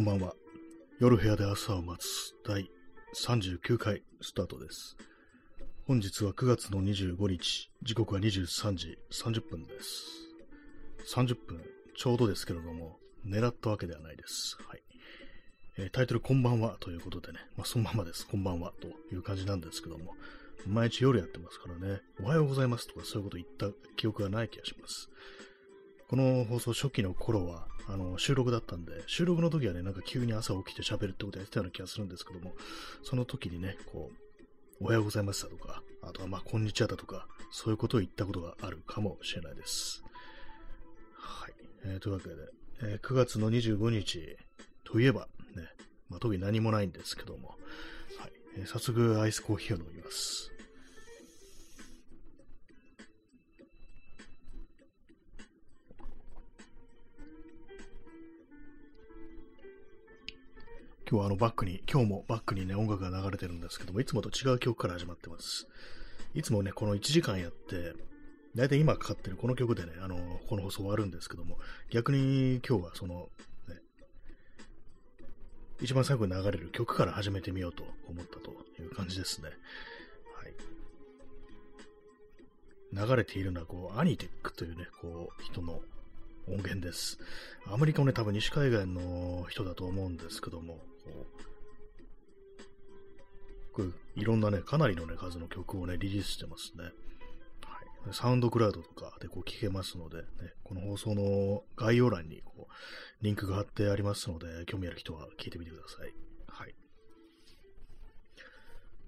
こんばんは。夜部屋で朝を待つ第39回スタートです。本日は9月の25日、時刻は23時30分です。30分、ちょうどですけれども、狙ったわけではないです。はい。えータイトル、こんばんはということでね、まあ、そのままです。こんばんはという感じなんですけども、毎日夜やってますからね、おはようございますとかそういうこと言った記憶がない気がします。この放送初期の頃は、あの、収録だったんで、収録の時はね、なんか急に朝起きて喋るってことやってたような気がするんですけども、その時にね、こう、おはようございますだとか、あとはまあ、こんにちはだとか、そういうことを言ったことがあるかもしれないです。はい。えーというわけで、えー9月の25日といえば、ね、まあ、特に何もないんですけども、はい。えー早速、アイスコーヒーを飲みます。今日はあのバックに、今日もバックにね、音楽が流れてるんですけども、いつもと違う曲から始まってます。いつもね、この1時間やって、だいたい今かかってるこの曲でね、あの、この放送終わるんですけども、逆に今日はその、ね、一番最後に流れる曲から始めてみようと思ったという感じですね。はい。流れているのは、こう、アニテックというね、こう、人の音源です。アメリカのね、多分西海岸の人だと思うんですけども、いろんなね、かなりのね、数の曲をね、リリースしてますね。はい、サウンドクラウドとかでこう聞けますので、ね、この放送の概要欄にこうリンクが貼ってありますので、興味ある人は聞いてみてください。はい。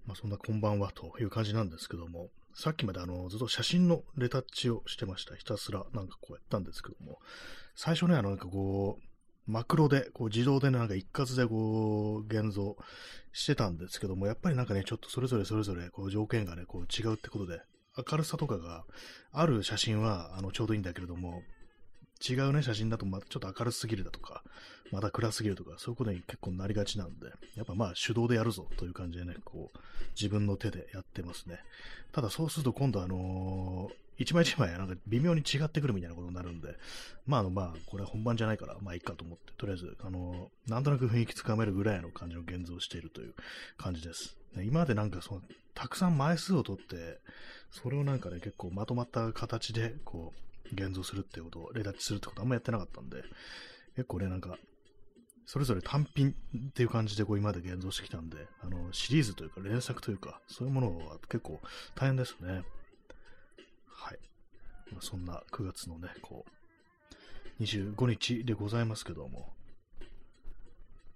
まあ、そんなこんばんはという感じなんですけども、さっきまであの、ずっと写真のレタッチをしてました。ひたすらなんかこうやったんですけども、最初ね、あの、なんかこう、マクロで、こう自動でなんか一括でこう、現像してたんですけども、やっぱりなんかね、ちょっとそれぞれそれぞれ、こう条件がね、こう違うってことで、明るさとかがある写真は、あの、ちょうどいいんだけれども、違うね、写真だと、ま、ちょっと明るすぎるだとか、また暗すぎるとか、そういうことに結構なりがちなんで、やっぱまあ手動でやるぞという感じでね、こう、自分の手でやってますね。ただそうすると今度あのー一枚一枚なんか微妙に違ってくるみたいなことになるんで、まああのまあ、これは本番じゃないから、まあいいかと思って、とりあえず、あのなんとなく雰囲気つかめるぐらいの感じの現像をしているという感じです。今までなんかその、たくさん枚数を取って、それをなんかね、結構まとまった形で、こう、現像するってことを、レタッチするってことあんまやってなかったんで、結構ね、なんか、それぞれ単品っていう感じでこう今まで現像してきたんで、あの、シリーズというか連作というか、そういうものは結構大変ですね。はい。ま、そんな9月のね、こう、25日でございますけども、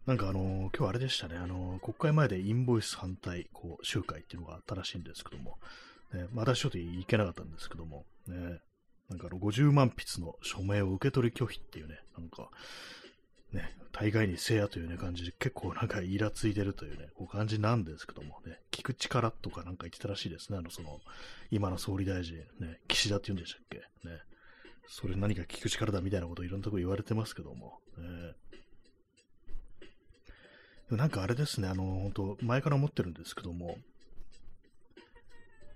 なんかあのー今日あれでしたね、あのー国会前でインボイス反対こう集会っていうのがあったらしいんですけども、ね、まあ私ちょっと行けなかったんですけども、ね、なんかあの50万筆の署名を受け取り拒否っていうね、なんか、ね、大概にせやというね感じで結構なんかイラついてるというね、こう感じなんですけどもね、聞く力とかなんか言ってたらしいですね、あのその、今の総理大臣、ね、岸田って言うんでしたっけ？ね。それ何か聞く力だみたいなこといろんなとこ言われてますけども、ね、なんかあれですね、あの、本当前から思ってるんですけども、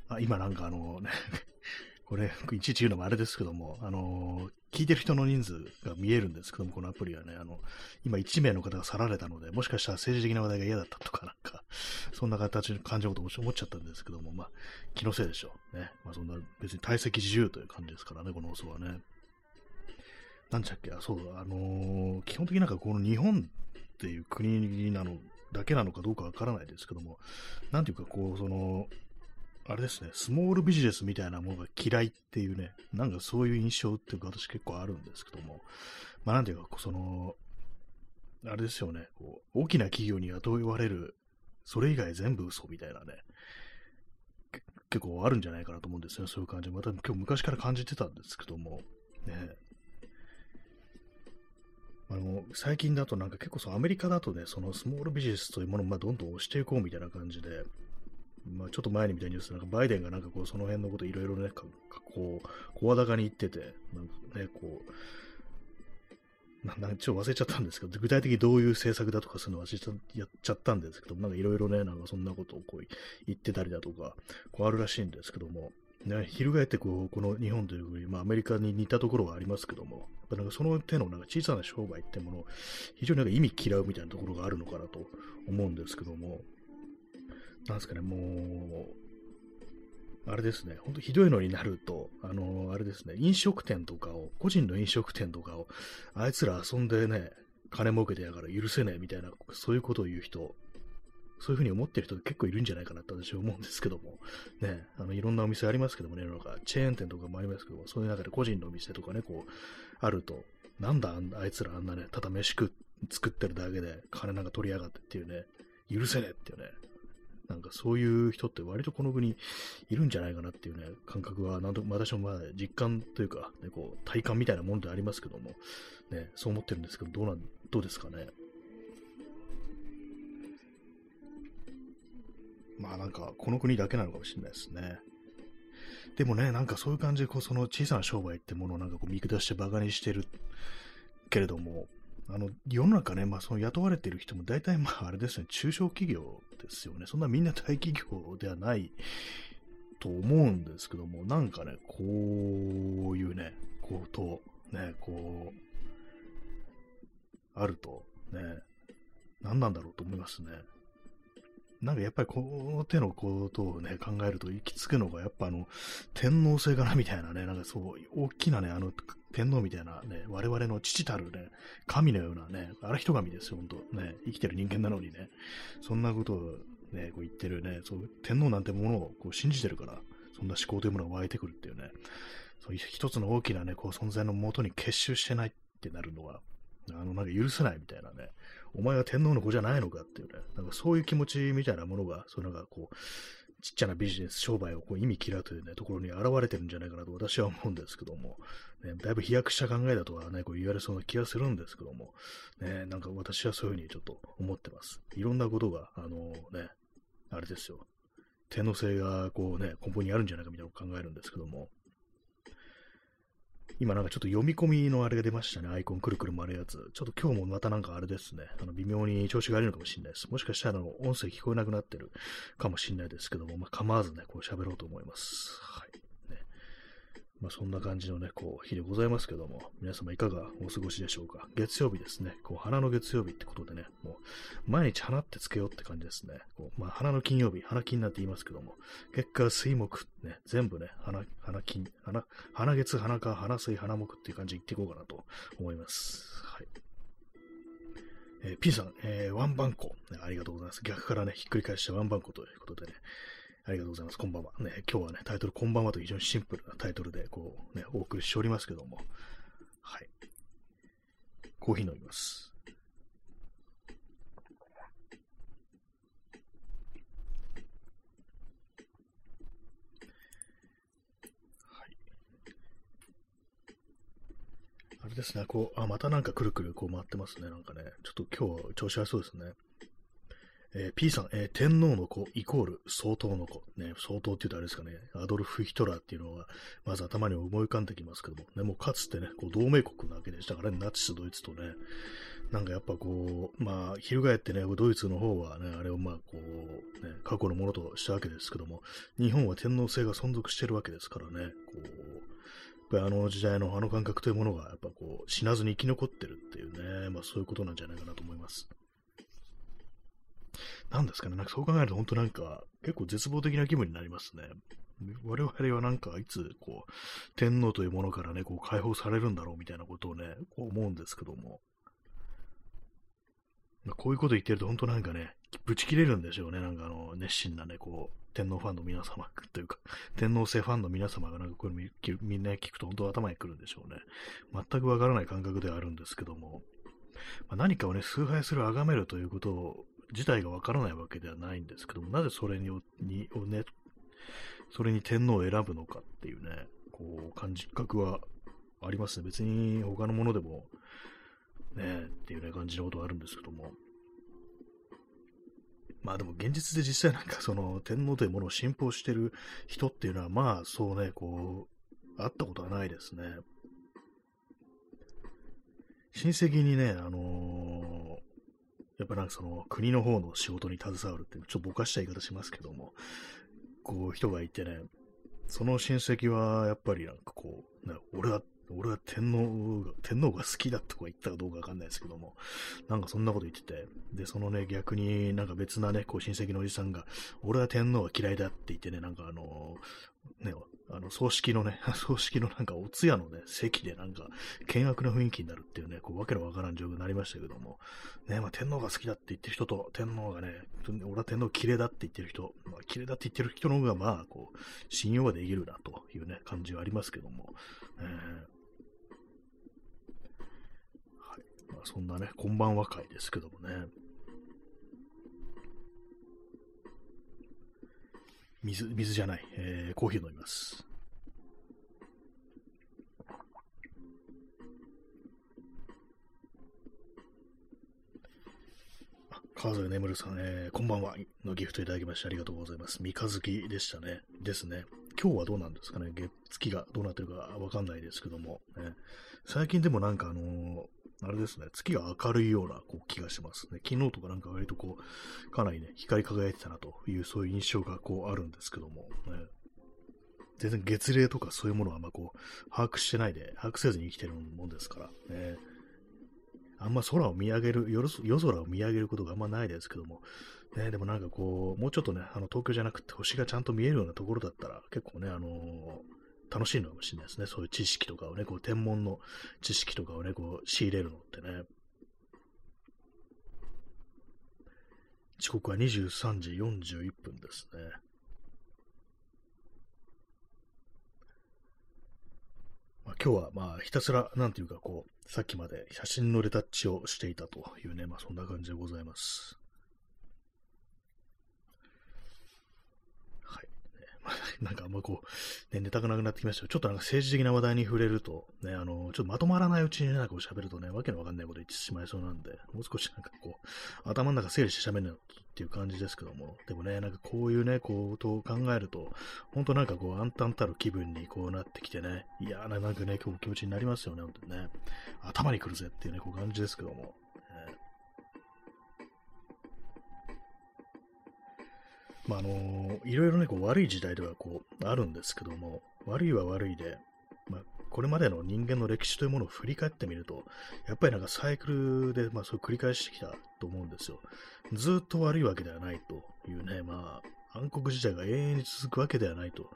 あ、今なんかあのね、これ、いちいち言うのもあれですけども、あの聞いてる人の人数が見えるんですけども、このアプリはね、あの、今1名の方が去られたので、もしかしたら政治的な話題が嫌だったとか、なんか、そんな形の感じのことを思っちゃったんですけども、まあ、気のせいでしょう。ね。まあ、そんな、別に退席自由という感じですからね、この放送はね。なんちゃっけ、あ、そうだ、あのー基本的になんかこの日本っていう国なの、だけなのかどうかわからないですけども、なんていうかこう、その、あれですね、スモールビジネスみたいなものが嫌いっていうね、なんかそういう印象っていうか私結構あるんですけども、まあなんていうか、その、あれですよね、こう大きな企業に雇われる、それ以外全部嘘みたいなね、結構あるんじゃないかなと思うんですよ、そういう感じ。また今日昔から感じてたんですけども、ね、あの最近だとなんか結構そのアメリカだとね、そのスモールビジネスというものをまどんどん押していこうみたいな感じで、まあ、ちょっと前に見たニュースなんかバイデンがなんかこうその辺のこといろいろね、かかこう、声高に言ってて、なんかね、こう、ななんちょっと忘れちゃったんですけど、具体的にどういう政策だとかそういうの忘れちゃやっちゃったんですけど、なんかいろいろね、なんかそんなことをこう言ってたりだとか、こうあるらしいんですけども、ね、翻ってこう、この日本という国、まあアメリカに似たところはありますけども、なんかその手のなんか小さな商売ってものを非常になんか意味嫌うみたいなところがあるのかなと思うんですけども、なんですかね、もう、あれですね、ほんとひどいのになると、あの、あれですね、飲食店とかを、個人の飲食店とかを、あいつら遊んでね、金儲けてやから許せねえみたいな、そういうことを言う人、そういうふうに思ってる人結構いるんじゃないかなって私は思うんですけども、ね、あの、いろんなお店ありますけどもね、なんか、チェーン店とかもありますけども、そういう中で個人のお店とかね、こう、あると、なんだあいつらあんなね、ただ飯食作ってるだけで金なんか取りやがってっていうね、許せねえっていうね、なんかそういう人って割とこの国いるんじゃないかなっていうね、感覚は、なんと私もまあ実感というか、ね、こう体感みたいなものでありますけども、ね、そう思ってるんですけど、どうなん、どうですかね？まあなんか、この国だけなのかもしれないですね。でもね、なんかそういう感じで、こう、その小さな商売ってものをなんかこう見下して馬鹿にしてるけれども、あの、世の中ね、まあその雇われてる人も大体まああれですね、中小企業ですよね。そんなみんな大企業ではないと思うんですけども、なんかね、こういうね、こと、ね、こう、あると、ね、何なんだろうと思いますね。なんかやっぱりこの手のことをね、考えると行き着くのがやっぱあの、天皇制かなみたいなね、なんかそう、大きなね、あの、天皇みたいなね、我々の父たるね、神のようなね、あら人神ですよ、ほんと。ね、生きてる人間なのにね、そんなことをね、こう言ってるね、そう、天皇なんてものをこう信じてるから、そんな思考というものが湧いてくるっていうね、そう一つの大きなね、こう存在のもとに結集してないってなるのは、あの、なんか許せないみたいなね、お前は天皇の子じゃないのかっていうね、なんかそういう気持ちみたいなものが、そういうのがこう、ちっちゃなビジネス、商売をこう意味嫌うというね、ところに現れてるんじゃないかなと私は思うんですけども、ね、だいぶ飛躍した考えだとはね、こう言われそうな気がするんですけども、ね、なんか私はそういうふうにちょっと思ってます。いろんなことが、あのね、あれですよ、天皇制がこうね、根本にあるんじゃないかみたいなことを考えるんですけども、今なんかちょっと読み込みのあれが出ましたね。アイコンくるくる回るやつ。ちょっと今日もまたなんかあれですね。あの微妙に調子が悪いのかもしれないです。もしかしたらあの音声聞こえなくなってるかもしれないですけども、まあ、構わずね、こう喋ろうと思います。はい。まあ、そんな感じのね、こう、日でございますけども、皆様いかがお過ごしでしょうか。月曜日ですね。こう、花の月曜日ってことでね、もう、毎日花ってつけようって感じですね。こう、まあ、花の金曜日、花金なんて言いますけども、結果、水木、ね、全部ね、花、花金、花、花月、花か、花水、花木っていう感じで言っていこうかなと思います。はい。えー、P さん、えー、ワンバンコ、ね、ありがとうございます。逆からね、ひっくり返してワンバンコということでね、ありがとうございます。こんばんは。ね、今日はね、タイトル、こんばんはと非常にシンプルなタイトルで、こう、ね、お送りしておりますけども。はい。コーヒー飲みます。はい。あれですね、こう、あ、またなんかくるくるこう回ってますね。なんかね、ちょっと今日は調子悪そうですね。えー、P さん、えー、天皇の子イコール総統の子。ね、総統って言うとあれですかね、アドルフ・ヒトラーっていうのが、まず頭に思い浮かんできますけども、ね、もうかつてね、こう同盟国なわけでしたからね、ナチス・ドイツとね、なんかやっぱこう、まあ、翻ってね、ドイツの方はね、あれをまあ、こう、ね、過去のものとしたわけですけども、日本は天皇制が存続してるわけですからね、こう、あの時代のあの感覚というものが、やっぱこう、死なずに生き残ってるっていうね、まあそういうことなんじゃないかなと思います。なんですかね、なんかそう考えると本当なんか結構絶望的な気分になりますね。我々はなんかいつこう天皇というものからね、こう解放されるんだろうみたいなことをね、こう思うんですけども。こういうこと言ってると本当なんかね、ぶち切れるんでしょうね。なんかあの、熱心なね、こう、天皇ファンの皆様というか、天皇制ファンの皆様がなんかこれみんな聞くと本当頭にくるんでしょうね。全くわからない感覚ではあるんですけども、まあ、何かをね、崇拝する、崇めるということを自体がわからないわけではないんですけども、なぜそれににをね、それに天皇を選ぶのかっていうね、こう、感じ覚はありますね。別に他のものでも、ね、っていうね、感じのことはあるんですけども。まあでも現実で実際なんかその天皇というものを信奉してる人っていうのはまあそうね、こう、会ったことはないですね。親戚にね、あの、やっぱなんかその国の方の仕事に携わるっていう、ちょっとぼかした言い方しますけども、こう人がいてね、その親戚はやっぱりなんかこう、ね、俺は、俺は天皇が、天皇が好きだとか言ったかどうかわかんないですけども、なんかそんなこと言ってて、で、そのね、逆になんか別なね、こう親戚のおじさんが、俺は天皇は嫌いだって言ってね、なんかあの、ね、あの、葬式のね、葬式のなんかお通夜のね、席でなんか、険悪な雰囲気になるっていうね、こう、わけのわからん状況になりましたけども、ね、まあ、天皇が好きだって言ってる人と、天皇がね、俺は天皇綺麗だって言ってる人、まあ、綺麗だって言ってる人の方が、まあ、こう、信用ができるなというね、感じはありますけども、えー、はい。まあ、そんなね、こんばんは会ですけどもね、水、水じゃない、えー、コーヒー飲みます。川添眠さん、えー、こんばんはのギフトいただきましてありがとうございます。三日月でしたね。ですね。今日はどうなんですかね月、月がどうなってるかわかんないですけども、ね、最近でもなんかあのー、あれですね、月が明るいようなこう気がしますね。昨日とかなんか割とこう、かなりね、光り輝いてたなという、そういう印象がこうあるんですけども、ね、全然月齢とかそういうものはあんまこう、把握してないで、把握せずに生きてるもんですから、ね、あんま空を見上げる夜、夜空を見上げることがあんまないですけども、ね、でもなんかこう、もうちょっとね、あの東京じゃなくて星がちゃんと見えるようなところだったら、結構ね、あの楽しいのかもしれないですね。そういう知識とかをね、こう天文の知識とかをね、こう仕入れるのってね。時刻は23時41分ですね。まあ、今日はまあひたすら、なんていうかこう、さっきまで写真のレタッチをしていたというね、まあそんな感じでございます。なんかあんまこう、ね、ネタがなくなってきましたちょっとなんか政治的な話題に触れると、ね、あの、ちょっとまとまらないうちになんか喋るとね、わけのわかんないこと言ってしまいそうなんで、もう少しなんかこう、頭の中整理して喋るなっていう感じですけども、でもね、なんかこういうね、こうとを考えると、本当なんかこう、暗淡たる気分にこうなってきてね、嫌ななんかね、今日気持ちになりますよね、本当にね。頭に来るぜっていうね、こう感じですけども。まあ、あのいろいろね、こう悪い時代ではこうあるんですけども、悪いは悪いで、まあ、これまでの人間の歴史というものを振り返ってみると、やっぱりなんかサイクルで、まあ、そ繰り返してきたと思うんですよ。ずっと悪いわけではないというね、まあ、暗黒時代が永遠に続くわけではないと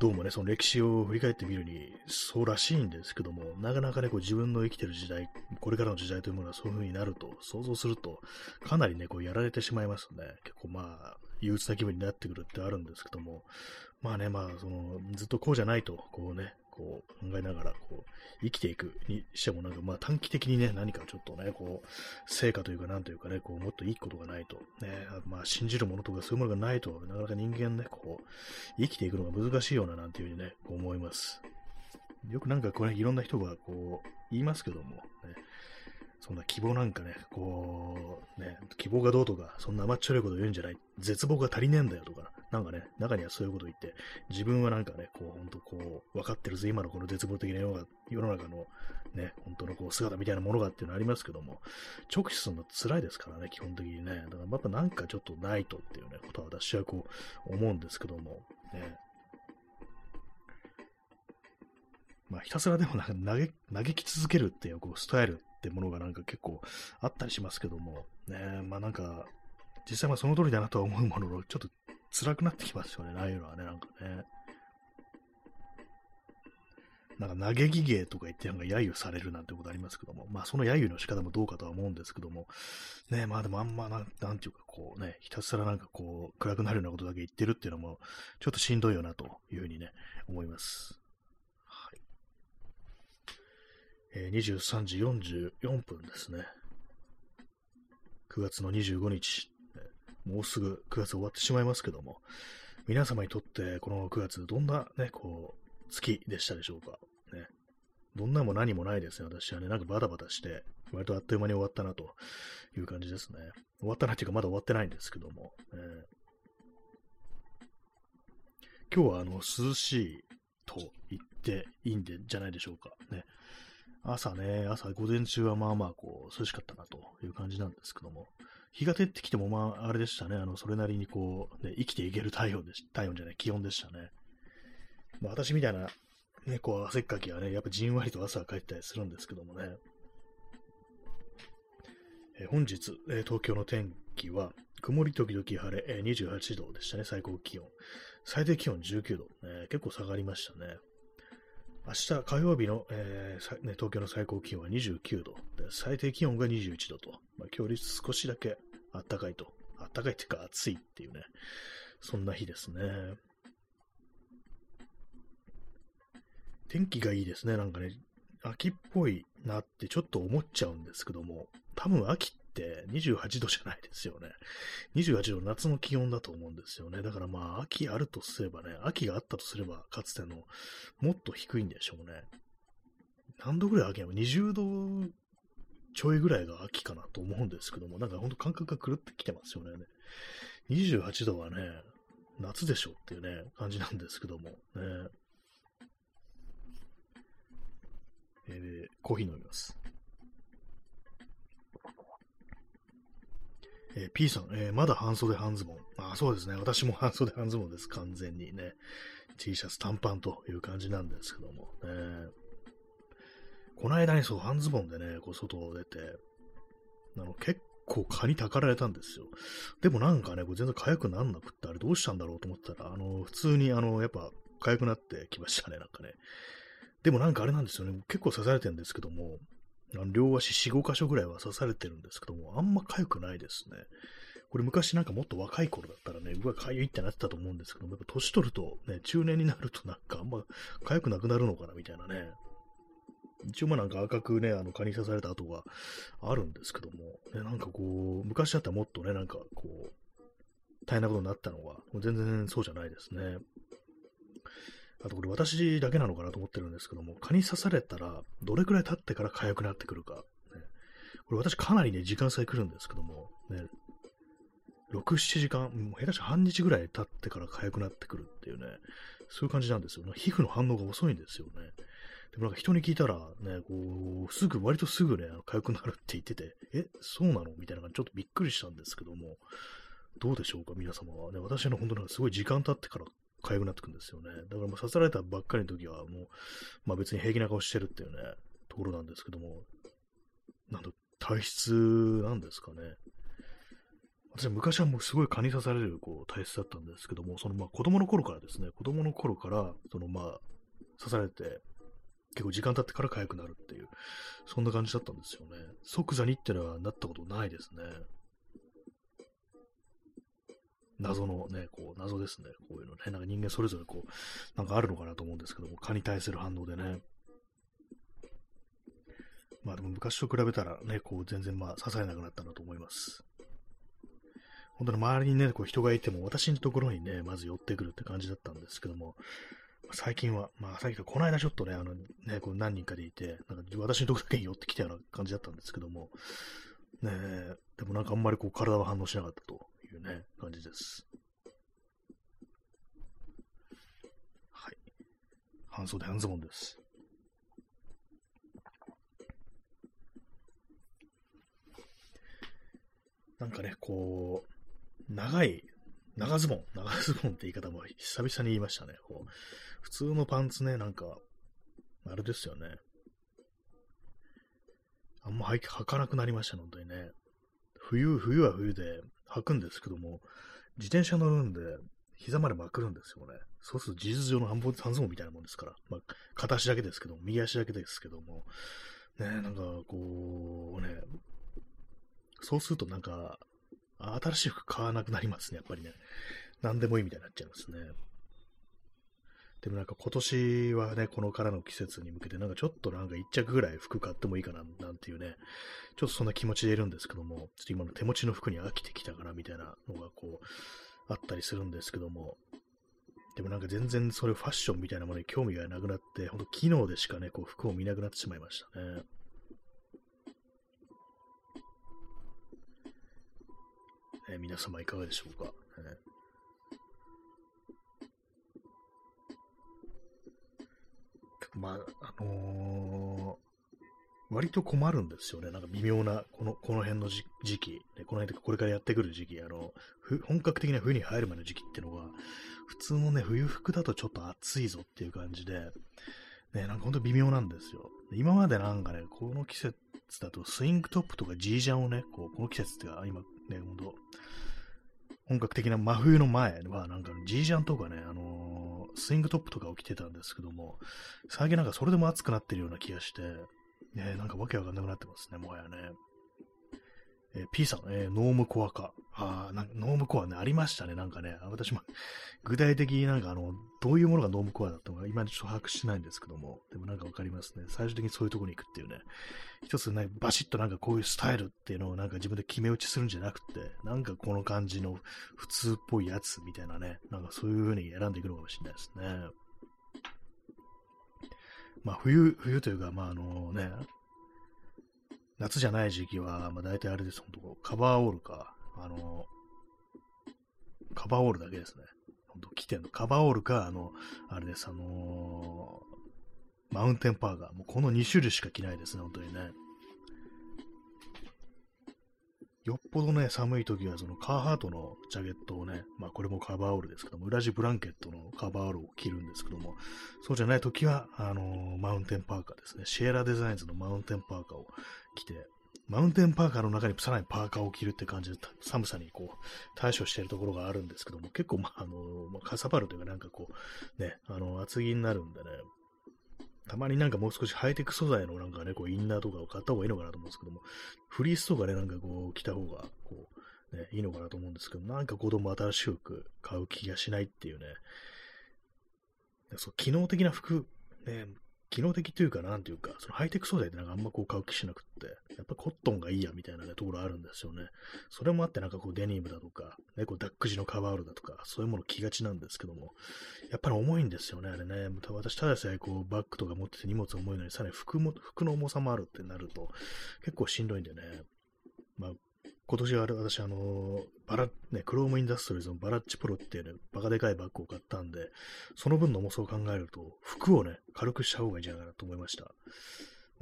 どうもね、その歴史を振り返ってみるに、そうらしいんですけども、なかなかね、こう自分の生きてる時代、これからの時代というものはそういう風になると、想像すると、かなりね、こうやられてしまいますね。結構まあ、憂鬱な気分になってくるってあるんですけども、まあね、まあ、その、ずっとこうじゃないと、こうね、こう考えながら、こう、生きていくにしてもなんか、まあ短期的にね、何かちょっとね、こう、成果というか、なんというかね、こう、もっといいことがないと、ね、まあ信じるものとかそういうものがないと、なかなか人間ね、こう、生きていくのが難しいような、なんていうふうにね、こう思います。よくなんかこれ、いろんな人がこう、言いますけども、ね、そんな希望なんかね、こう、ね、希望がどうとか、そんな甘っちょろいこと言うんじゃない、絶望が足りねえんだよとか、なんかね、中にはそういうこと言って、自分はなんかね、こう、ほんとこう、分かってるぜ、今のこの絶望的な世の中のね、本当のこう姿みたいなものがっていうのありますけども、直視するの辛いですからね、基本的にね。だからやっぱなんかちょっとないとっていうね、ことは私はこう、思うんですけども、ね。まあ、ひたすらでもなんか投げ、嘆き続けるっていうこうスタイルってものがなんか結構あったりしますけども、ね、まあなんか、実際はその通りだなとは思うものの、ちょっと辛くなってきますよね、ああいうのはね、なんかね。なんか嘆き芸とか言ってなんか揶揄されるなんてことありますけども、まあその揶揄の仕方もどうかとは思うんですけども、ねまあでもあんまな、なんていうかこうね、ひたすらなんかこう暗くなるようなことだけ言ってるっていうのも、ちょっとしんどいよなというふうにね、思います。はい。えー、23時44分ですね。9月の25日、もうすぐ9月終わってしまいますけども、皆様にとってこの9月どんなね、こう、月でしたでしょうか。ね。どんなも何もないですね、私はね。なんかバタバタして、割とあっという間に終わったなという感じですね。終わったなっていうか、まだ終わってないんですけども。ね、今日はあの涼しいと言っていいんでじゃないでしょうか。ね。朝ね、朝午前中はまあまあこう涼しかったなという感じなんですけども、日が照ってきてもまああれでしたね、あのそれなりにこう、ね、生きていける体温で体温じゃない、気温でしたね。まあ、私みたいなね、こう汗っかきはね、やっぱじんわりと朝は帰ったりするんですけどもね。え、本日、え、東京の天気は、曇り時々晴れ、え、28度でしたね、最高気温。最低気温19度、えー、結構下がりましたね。明日火曜日の、えーね、東京の最高気温は29度。で、最低気温が21度と、まあ、今日率少しだけ暖かいと、暖かいっていうか暑いっていうね、そんな日ですね。天気がいいですね、なんかね、秋っぽいなってちょっと思っちゃうんですけども、多分秋って28度じゃないですよね。28度夏の気温だと思うんですよね。だからまあ秋あるとすればね、秋があったとすればかつてのもっと低いんでしょうね。何度ぐらい秋なの ?20 度ちょいぐらいが秋かなと思うんですけども、なんかほんと感覚が狂ってきてますよね。28度はね、夏でしょっていうね、感じなんですけども、ね。えー、コーヒー飲みます。えー、P さん、えー、まだ半袖半ズボン。あ、そうですね。私も 半袖半ズボンです。完全にね。T シャツ短パンという感じなんですけども。ね、この間にそう、半ズボンでね、こう外を出て、あの、結構蚊にたかられたんですよ。でもなんかね、これ全然痒くなんなくって、あれどうしたんだろうと思ったら、あの、普通にあの、やっぱ痒くなってきましたね、なんかね。でもなんかあれなんですよね。結構刺されてるんですけども、両足4、5箇所ぐらいは刺されてるんですけども、あんま痒くないですね。これ昔なんかもっと若い頃だったらね、うわ、痒いってなってたと思うんですけども、やっぱ年取るとね、中年になるとなんかあんま痒くなくなるのかなみたいなね。一応まあなんか赤くね、あの蚊に刺された跡があるんですけども、ね、なんかこう、昔だったらもっとね、なんかこう、大変なことになったのが、もう全然そうじゃないですね。あとこれ私だけなのかなと思ってるんですけども、蚊に刺されたら、どれくらい経ってから痒くなってくるか。ね、これ私かなりね、時間差で来るんですけども、ね、6、7時間、もう下手した半日ぐらい経ってから痒くなってくるっていうね、そういう感じなんですよね。皮膚の反応が遅いんですよね。でもなんか人に聞いたら、ね、こう、すぐ、割とすぐね、痒くなるって言ってて、え、そうなの？みたいな感じ、ちょっとびっくりしたんですけども、どうでしょうか、皆様はね。私の本当なんかすごい時間経ってから痒くなってくるんですよね。だからもう刺されたばっかりの時はもう、まあ別に平気な顔してるっていうね、ところなんですけども、なんだ、体質なんですかね。私昔はもうすごい蚊に刺されるこう体質だったんですけども、そのまあ子供の頃からですね、子供の頃から、そのまあ、刺されて、結構時間経ってから痒くなるっていう、そんな感じだったんですよね。即座にってのはなったことないですね。謎のね、こう、謎ですね。こういうのね。なんか人間それぞれこう、なんかあるのかなと思うんですけども、蚊に対する反応でね。まあでも昔と比べたらね、こう全然まあ支えなくなったなと思います。本当に周りにね、こう人がいても私のところにね、まず寄ってくるって感じだったんですけども、最近は、まあ、最近、この間ちょっとね、あの、ね、こう何人かでいて、なんか私のところだけに寄ってきたような感じだったんですけども、ねえでもなんかあんまりこう体は反応しなかったというね、感じです。はい。半袖半ズボンです。なんかね、こう、長い、長ズボン、長ズボンって言い方も久々に言いましたね。こう普通のパンツね、なんか、あれですよね。あんま履かなくなりました、本当にね。冬、冬は冬で履くんですけども、自転車乗るんで、膝までまくるんですよね。そうすると事実上の半分、半ズボンみたいなもんですから。まあ、片足だけですけども、右足だけですけども、ね、なんか、こう、ね、そうするとなんか、新しい服買わなくなりますね、やっぱりね。何でもいいみたいになっちゃいますね。でもなんか今年はね、このからの季節に向けて、なんかちょっとなんか一着ぐらい服買ってもいいかな、なんていうね、ちょっとそんな気持ちでいるんですけども、ちょっと今の手持ちの服に飽きてきたからみたいなのがこう、あったりするんですけども、でもなんか全然それファッションみたいなものに興味がなくなって、ほんと機能でしかね、こう服を見なくなってしまいましたね。えー、皆様いかがでしょうか、えーまあ、あのー、割と困るんですよね。なんか微妙な、この、この辺の時期、この辺でこれからやってくる時期、あの、本格的な冬に入る前の時期っていうのが、普通のね、冬服だとちょっと暑いぞっていう感じで、ね、なんかほんと微妙なんですよ。今までなんかね、この季節だとスイングトップとかジージャンをね、こう、この季節っていうか、今ね、ほんと、本格的な真冬の前は、なんかジージャンとかね、あのー、スイングトップとかを着てたんですけども、最近なんかそれでも暑くなってるような気がして、ね、なんかわけわかんなくなってますね、もはやね。えー、P さん、えー、ノームコアカ。ああ、ノームコアね、ありましたね、なんかね。私も具体的になんかあの、どういうものがノームコアだったのか、今ちょっと把握してないんですけども、でもなんかわかりますね。最終的にそういうところに行くっていうね。一つね、バシッとなんかこういうスタイルっていうのをなんか自分で決め打ちするんじゃなくて、なんかこの感じの普通っぽいやつみたいなね、なんかそういう風に選んでいくのかもしれないですね。まあ冬、冬というか、まああのね、夏じゃない時期は、まあ大体あれです、本当カバーオールか、あの、カバーオールだけですね。本当着てんの。カバーオールか、あの、あれです、あのー、マウンテンパーガー。もうこの2種類しか着ないですね、本当にね。よっぽどね、寒い時は、そのカーハートのジャケットをね、まあこれもカバーオールですけども、裏地ブランケットのカバーオールを着るんですけども、そうじゃない時は、あのー、マウンテンパーカーですね。シエラデザインズのマウンテンパーカーを着て、マウンテンパーカーの中にさらにパーカーを着るって感じで寒さにこう対処しているところがあるんですけども、結構まあ、あの、まあ、かさばるというかなんかこう、ね、あの、厚着になるんでね、たまになんかもう少しハイテク素材のなんかね、こうインナーとかを買った方がいいのかなと思うんですけども、フリースとかね、なんかこう着た方が、こう、ね、いいのかなと思うんですけど、なんか子供新しく買う気がしないっていうね、そう、機能的な服、ね、機能的というか、なんていうか、そのハイテク素材ってなんかあんまこう買う気しなくって、やっぱコットンがいいやみたいなね、ところあるんですよね。それもあってなんかこうデニムだとか、ね、こうダック地のカバールだとか、そういうもの着がちなんですけども、やっぱり重いんですよね、あれね。私ただでさえこうバッグとか持ってて荷物重いのに、さらに服も、服の重さもあるってなると、結構しんどいんでね、まあ、今年は私、あの、バラ、ね、クロームインダストリーズのバラッチプロっていうね、バカでかいバッグを買ったんで、その分の重さを考えると、服をね、軽くした方がいいんじゃないかなと思いました。ま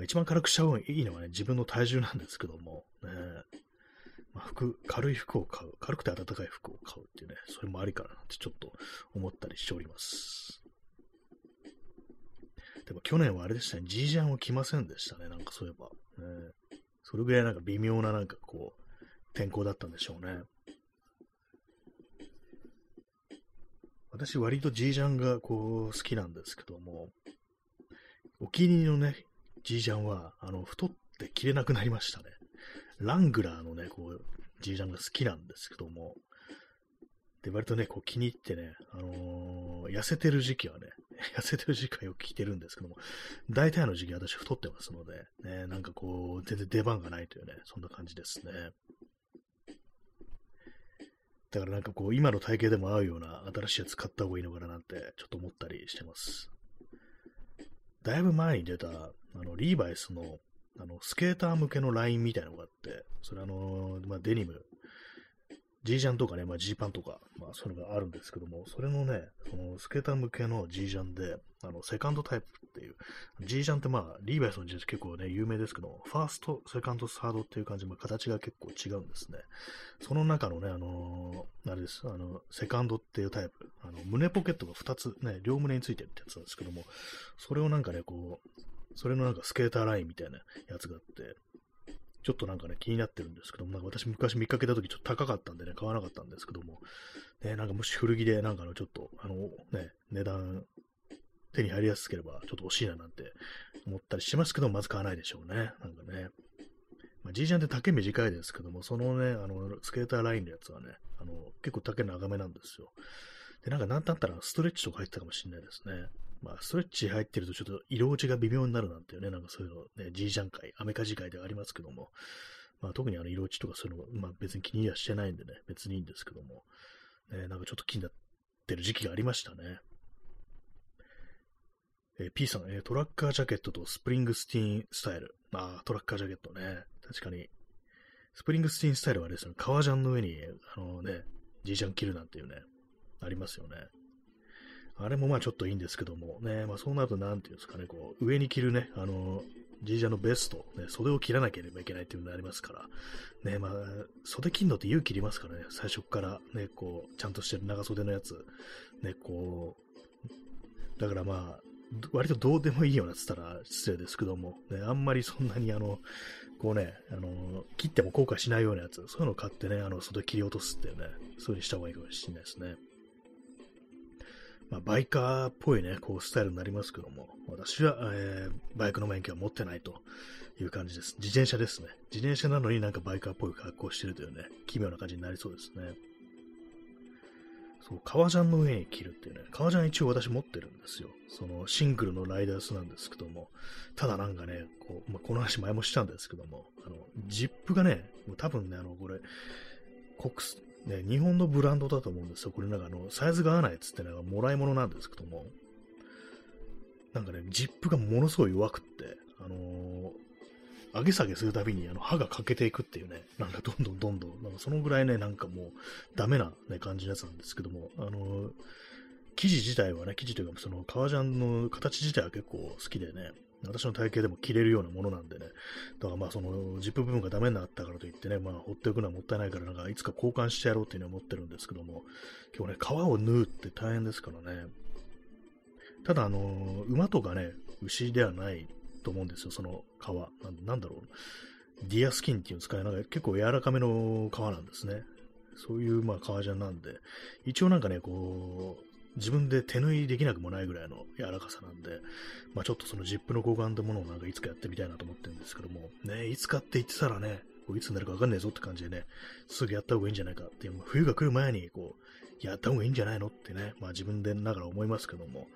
あ、一番軽くした方がいいのはね、自分の体重なんですけども、ね、まあ、服、軽い服を買う、軽くて暖かい服を買うっていうね、それもありかなってちょっと思ったりしております。でも去年はあれでしたね、ジージャンを着ませんでしたね、なんかそういえば。ね、それぐらいなんか微妙ななんかこう、天候だったんでしょうね。私割とジージャンがこう好きなんですけども、お気に入りのね、ジージャンは、あの、太って着れなくなりましたね。ラングラーのね、こう、ジージャンが好きなんですけども、で、割とね、こう気に入ってね、あのー、痩せてる時期はね、痩せてる時期はよく着てるんですけども、大体の時期私太ってますので、ね、なんかこう、全然出番がないというね、そんな感じですね。だからなんかこう、今の体型でも合うような新しいやつ買った方がいいのかななんて、ちょっと思ったりしてます。だいぶ前に出た、あの、リーバイスの、あの、スケーター向けのラインみたいなのがあって、それあの、まあ、デニム G ジャンとかね、まあ、G パンとか、まあ、そういうのがあるんですけども、それのね、そのスケーター向けの G ジャンで、あの、セカンドタイプっていう、G ジャンってまあ、リーバイスの G ジャンって結構ね、有名ですけども、ファースト、セカンド、サードっていう感じ、まあ、形が結構違うんですね。その中のね、あのー、あれです、あの、セカンドっていうタイプ、あの、胸ポケットが2つね、両胸についてるってやつなんですけども、それをなんかね、こう、それのなんかスケーターラインみたいなやつがあって、ちょっとなんかね、気になってるんですけども、なんか私昔見かけた時ちょっと高かったんでね、買わなかったんですけども、ね、なんかもし古着でなんかのちょっと、あのね、値段、手に入りやすければちょっと欲しいななんて思ったりしますけど、まず買わないでしょうね。なんかね。まあ、G ジャンって丈短いですけども、そのね、あの、スケーターラインのやつはね、あの、結構丈長めなんですよ。で、なんかなんだったらストレッチとか入ってたかもしれないですね。まあ、ストレッチ入ってるとちょっと色落ちが微妙になるなんていうね、なんかそういうのね、G ジャン界、アメカジ界ではありますけども、まあ特にあの色落ちとかそういうの、まあ別に気にはしてないんでね、別にいいんですけども、ね、なんかちょっと気になってる時期がありましたね。えー、P さん、えー、トラッカージャケットとスプリングスティーンスタイル。ああ、トラッカージャケットね。確かに。スプリングスティーンスタイルはあれですよね、革ジャンの上に、あのね、G ジャン着るなんていうね、ありますよね。あれもまあちょっといいんですけども、ね、まあそうなるとなんていうんですかね、こう、上に着るね、あの、ジージャのベスト、ね、袖を切らなければいけないっていうのがありますから、ね、まあ、袖切るのって勇気いりますからね、最初からね、こう、ちゃんとしてる長袖のやつ、ね、こう、だからまあ、割とどうでもいいようなっつったら失礼ですけども、ね、あんまりそんなにあの、こうね、あの、切っても後悔しないようなやつ、そういうのを買ってね、あの、外切り落とすっていうね、そういうふうにした方がいいかもしれないですね。まあ、バイカーっぽいね、こう、スタイルになりますけども、私は、えー、バイクの免許は持ってないという感じです。自転車ですね。自転車なのになんかバイカーっぽい格好してるというね、奇妙な感じになりそうですね。そう、革ジャンの上に着るっていうね、革ジャン一応私持ってるんですよ。そのシングルのライダースなんですけども、ただなんかね、こう、まあ、この話前もしたんですけども、あの、ジップがね、もう多分ね、あの、これ、国、ね、日本のブランドだと思うんですよ。これなんかあの、サイズが合わないっつってなんかもらい物なんですけども、なんかね、ジップがものすごい弱くって、あのー、上げ下げするたびにあの刃が欠けていくっていうね、なんかどんどんどんどん、なんかそのぐらいね、なんかもうダメな、ね、感じのやつなんですけども、あのー、生地自体はね、生地というかその革ジャンの形自体は結構好きでね、私の体型でも着れるようなものなんでね、だからまあそのジップ部分がダメになったからといってね、まあ放っておくのはもったいないから、なんかいつか交換してやろうっていうのは思ってるんですけども、今日ね、皮を縫うって大変ですからね、ただあの馬とかね、牛ではないと思うんですよ、その皮。なんだろう。ディアスキンっていうんですかね、なんか結構柔らかめの皮なんですね。そういうまあ革ジャンなんで、一応なんかね、こう、自分で手縫いできなくもないぐらいの柔らかさなんで、まあちょっとそのジップの交換ってものをなんかいつかやってみたいなと思ってるんですけども、ね、いつかって言ってたらね、こういつになるかわかんねえぞって感じでね、すぐやった方がいいんじゃないかっていう、冬が来る前にこう、やった方がいいんじゃないのってね、まあ自分でながら思いますけども、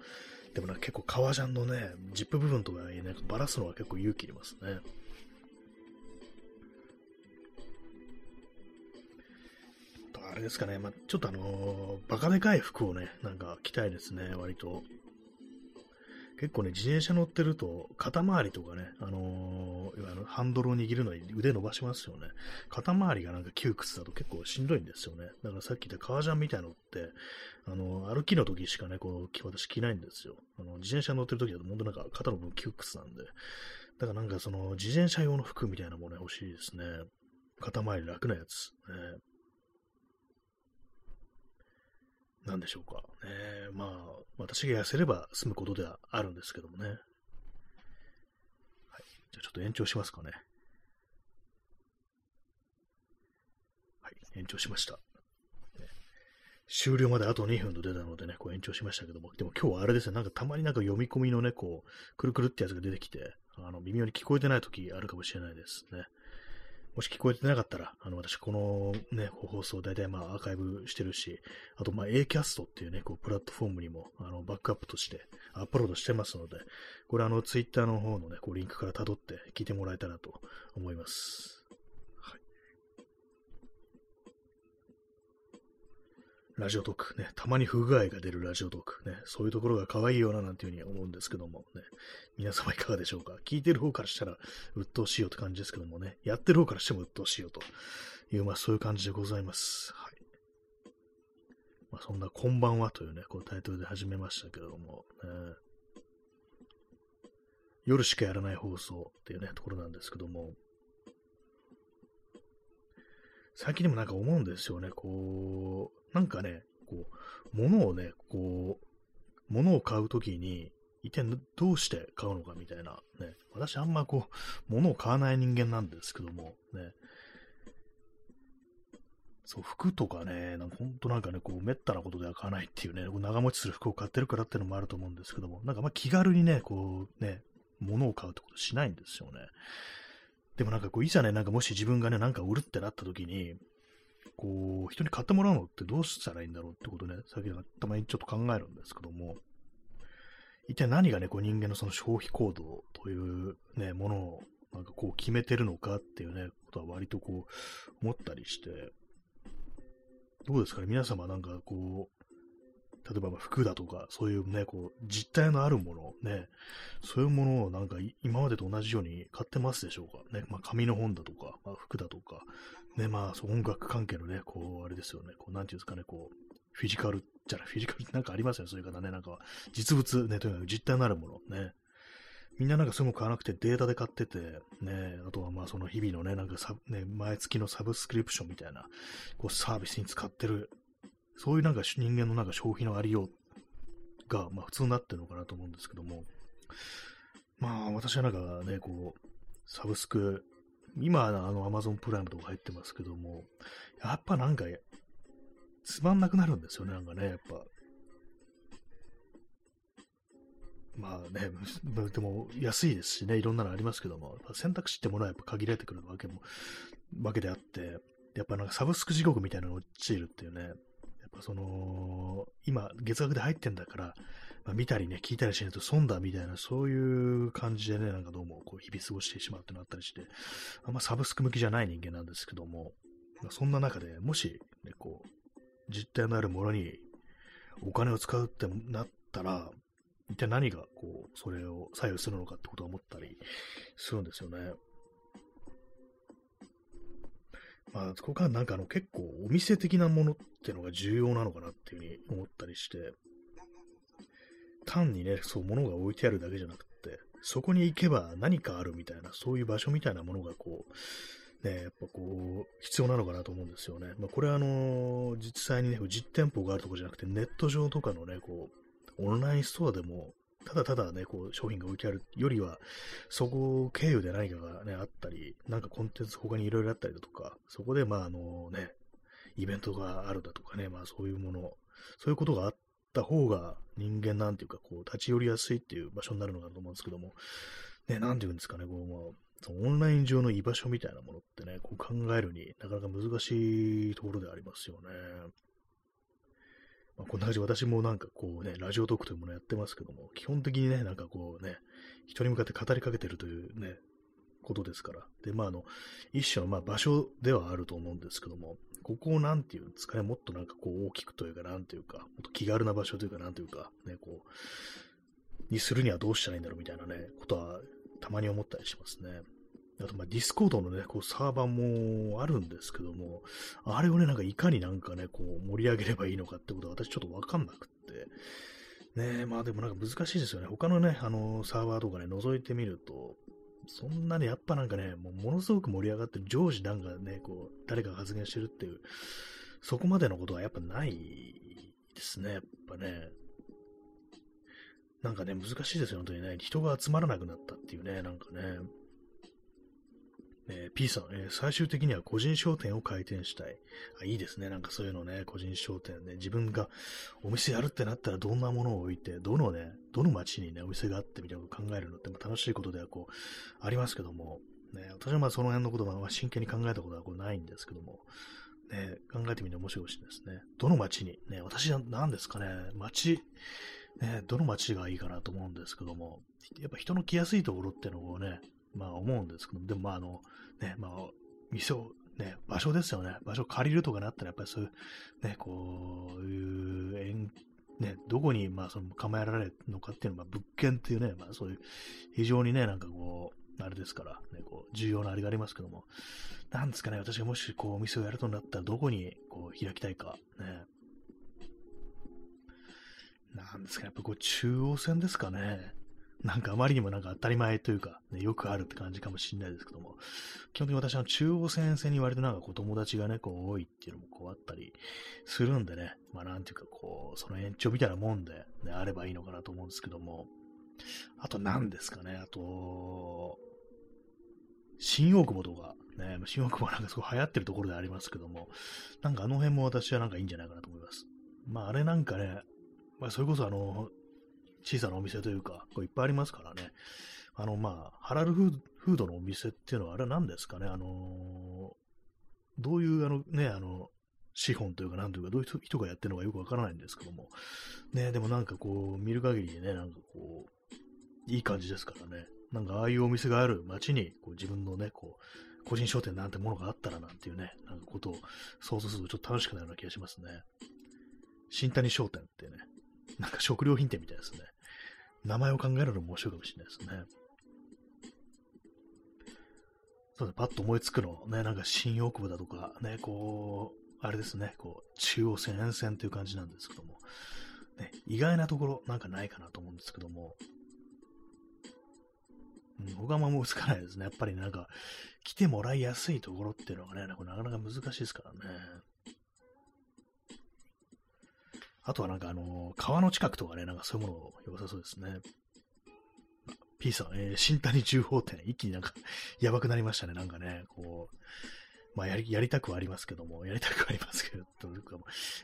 でもな、結構革ジャンのね、ジップ部分とかね、バラすのは結構勇気いりますね。あれですかね、まあ、ちょっとあのー、バカでかい服をね、なんか着たいですね、割と。結構ね、自転車乗ってると、肩周りとかね、あのー、のハンドルを握るのに腕伸ばしますよね。肩周りがなんか窮屈だと結構しんどいんですよね。だからさっき言った革ジャンみたいのって、あのー、歩きの時しかね、こう、私着ないんですよ。あの、自転車乗ってる時だと本当なんか肩の分窮屈なんで。だからなんかその、自転車用の服みたいなもの欲しいですね。肩周り楽なやつ。ねなんでしょうか。ね、まあ、私が痩せれば済むことではあるんですけどもね。はい。じゃあちょっと延長しますかね。はい、延長しました。終了まであと2分と出たのでね、こう延長しましたけども、でも今日はあれですね、なんかたまになんか読み込みのね、こう、くるくるってやつが出てきて、あの、微妙に聞こえてない時あるかもしれないですね。もし聞こえてなかったら、あの、私、このね、放送、大体まあ、アーカイブしてるし、あと、まあ、Acast っていうね、こう、プラットフォームにも、あの、バックアップとしてアップロードしてますので、これ、あの、ツイッターの方のね、こう、リンクから辿って聞いてもらえたらと思います。ラジオトーク、ね、たまに不具合が出るラジオトーク、ね、そういうところが可愛いよななんていうふうに思うんですけども、ね、皆様いかがでしょうか？聞いてる方からしたら鬱陶しいよって感じですけどもね、やってる方からしても鬱陶しいよと。いう、まあそういう感じでございます。はい。まあそんなこんばんはというね、こうタイトルで始めましたけれども、ね、夜しかやらない放送っていうね、ところなんですけども、最近でもなんか思うんですよね、こう、なんかね、こう、物をね、こう、物を買うときに、一体どうして買うのかみたいな、ね、私あんまこう、物を買わない人間なんですけども、ね、そう、服とかね、なんか本当なんかね、こう、めったなことでは買わないっていうね、長持ちする服を買ってるからっていうのもあると思うんですけども、なんかまあ気軽にね、こう、ね、物を買うってことしないんですよね。でもなんかこう、いざね、なんかもし自分がね、なんか売るってなった時に、こう、人に買ってもらうのってどうしたらいいんだろうってことね、さっきたまにちょっと考えるんですけども、一体何がね、こう人間のその消費行動というね、ものをなんかこう決めてるのかっていうね、ことは割とこう思ったりして、どうですかね、皆様なんかこう、例えば服だとか、そういうね、こう、実体のあるもの、ね、そういうものをなんか今までと同じように買ってますでしょうか？ね。まあ、紙の本だとか、まあ、服だとか、ね、まあ、音楽関係のね、こう、あれですよね、こう、なんていうんですかね、こう、フィジカルじゃない、フィジカルなんかありますよね、そういう方ね、なんか、実物ね、とにかく実体のあるもの、ね。みんななんかそういうの買わなくてデータで買ってて、ね、あとはまあその日々のね、なんかサね、毎月のサブスクリプションみたいな、こうサービスに使ってるそういうなんか人間のなんか消費のありようが、まあ普通になってるのかなと思うんですけども、まあ私はなんかね、こう、サブスク、今、あの、アマゾンプライムとか入ってますけども、やっぱなんか、つまんなくなるんですよね、なんかね、やっぱ。まあね、でも安いですしね、いろんなのありますけども、選択肢ってものはやっぱ限られてくるわけも、わけであって、やっぱなんかサブスク地獄みたいなのに陥るっていうね、やっぱその、今、月額で入ってんだから、まあ、見たりね、聞いたりしないと損だみたいな、そういう感じでね、なんかどうもこう日々過ごしてしまうってなったりして、あんまサブスク向きじゃない人間なんですけども、ま、そんな中でもし、ね、こう、実体のあるものにお金を使うってなったら、一体何がこう、それを左右するのかってことを思ったりするんですよね。まあ、ここからなんかあの結構お店的なものってのが重要なのかなっていうふうに思ったりして、単にね、そう、物が置いてあるだけじゃなくて、そこに行けば何かあるみたいな、そういう場所みたいなものがこう、ね、やっぱこう、必要なのかなと思うんですよね。まあ、これはあの、実際にね、実店舗があるとこじゃなくて、ネット上とかのね、こう、オンラインストアでも、ただただね、こう、商品が置いてあるよりは、そこ経由で何かがね、あったり、なんかコンテンツ他にいろいろあったりだとか、そこで、まあ、あのね、イベントがあるだとかね、まあそういうもの、そういうことがあった方が人間なんていうか、こう、立ち寄りやすいっていう場所になるのかなと思うんですけども、ね、なんていうんですかね、こう、まあ、そのオンライン上の居場所みたいなものってね、こう考えるになかなか難しいところでありますよね。まあ、こんな感じで私もなんかこうね、ラジオトークというものやってますけども、基本的にね、なんかこうね、人に向かって語りかけてるというね、ことですから。で、まああの、一種のまあ場所ではあると思うんですけども、ここをなんていうんですかね、もっとなんかこう大きくというか、なんていうか、もっと気軽な場所というか、なんていうか、ね、こう、にするにはどうしたらいいんだろうみたいなね、ことはたまに思ったりしますね。あと、まあ、ディスコードのね、こう、サーバーもあるんですけども、あれをね、なんかいかになんかね、こう、盛り上げればいいのかってことは私ちょっとわかんなくって。ねまあでもなんか難しいですよね。他のね、あの、サーバーとかね、覗いてみると、そんなにやっぱなんかね、もうものすごく盛り上がってる、常時なんかね、こう、誰かが発言してるっていう、そこまでのことはやっぱないですね、やっぱね。なんかね、難しいですよ、本当にね。人が集まらなくなったっていうね、なんかね。えー、P さん、えー、最終的には個人商店を開店したい。あ、いいですね。なんかそういうのね、個人商店ね。自分がお店やるってなったらどんなものを置いて、どのね、どの街にね、お店があってみたいなことを考えるのっても楽しいことではこう、ありますけども、ね、私はまあその辺のことは真剣に考えたことはこうないんですけども、ね、考えてみて面白いですね。どの街に、ね、私は何ですかね、街、ね、どの街がいいかなと思うんですけども、やっぱ人の来やすいところっていうのをね、まあ思うんですけども、でもまああの、ね、まあ、店を、ね、場所ですよね。場所を借りるとかなったら、やっぱりそういう、ね、こういう、ね、どこに、まあ、その構えられるのかっていうのは、物件っていうね、まあ、そういう、非常にね、なんかこう、あれですから、ね、こう、重要なあれがありますけども、なんですかね、私がもし、こう、お店をやるとなったら、どこに、こう、開きたいか、ね。なんですか、やっぱこう、中央線ですかね。なんかあまりにもなんか当たり前というか、ね、よくあるって感じかもしれないですけども、基本的に私は中央線線に割となんかこう友達がね、こう多いっていうのもこうあったりするんでね、まあなんていうかこう、その延長みたいなもんで、ね、あればいいのかなと思うんですけども、あと何ですかね、あと、新大久保とか、ね、新大久保なんかすごい流行ってるところでありますけども、なんかあの辺も私はなんかいいんじゃないかなと思います。まああれなんかね、まあそれこそあの、小さなお店というか、こういっぱいありますからね。あの、まあ、ハラルフードのお店っていうのは、あれは何ですかね、あのー、どういう、あのね、あの、資本というか、なんというか、どういう人がやってるのかよくわからないんですけども、ね、でもなんかこう、見る限りね、なんかこう、いい感じですからね、なんかああいうお店がある街に、こう自分のね、こう、個人商店なんてものがあったらなんていうね、なんかことを想像するとちょっと楽しくなるような気がしますね。新谷商店ってね、なんか食料品店みたいですね。名前を考えるのも面白いかもしれないですね。そうですパッと思いつくの、ね、なんか新大久保だとか、ね、こう、あれですね、こう、中央線沿線という感じなんですけども、ね、意外なところ、なんかないかなと思うんですけども、うん、他も思いつかないですね。やっぱりなんか、来てもらいやすいところっていうのがね、なかなか難しいですからね。あとはなんかあの、川の近くとかね、なんかそういうもの良さそうですね。P さん、えー、新谷重宝店、一気になんか やばくなりましたね、なんかね、こう、まあやり、やりたくはありますけども、やりたくはありますけど、というか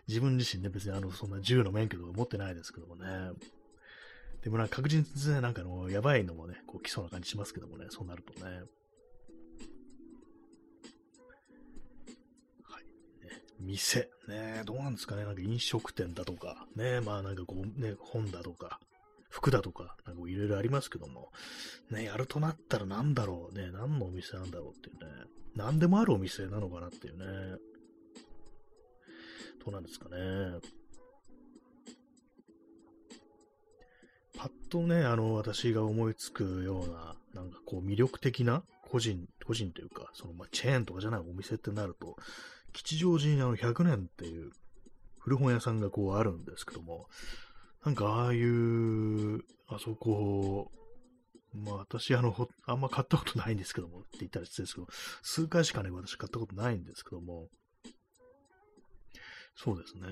自分自身ね、別にあの、そんな銃の免許とか持ってないですけどもね。でもなんか確実になんかあの、やばいのもね、こう来そうな感じしますけどもね、そうなるとね。店。ね、どうなんですかね、なんか飲食店だとか、ね、まあなんかこう、ね、本だとか、服だとか、なんかいろいろありますけども、ね、やるとなったら何だろうね、何のお店なんだろうっていうね、何でもあるお店なのかなっていうね、どうなんですかね。パッとね、あの、私が思いつくような、なんかこう魅力的な個人、個人というか、そのまあチェーンとかじゃないお店ってなると、吉祥寺にあの100年っていう古本屋さんがこうあるんですけども、なんかああいう、あそこ、まあ私、あの、あんま買ったことないんですけども、って言ったら失礼ですけど、数回しかね、私買ったことないんですけども、そうですね。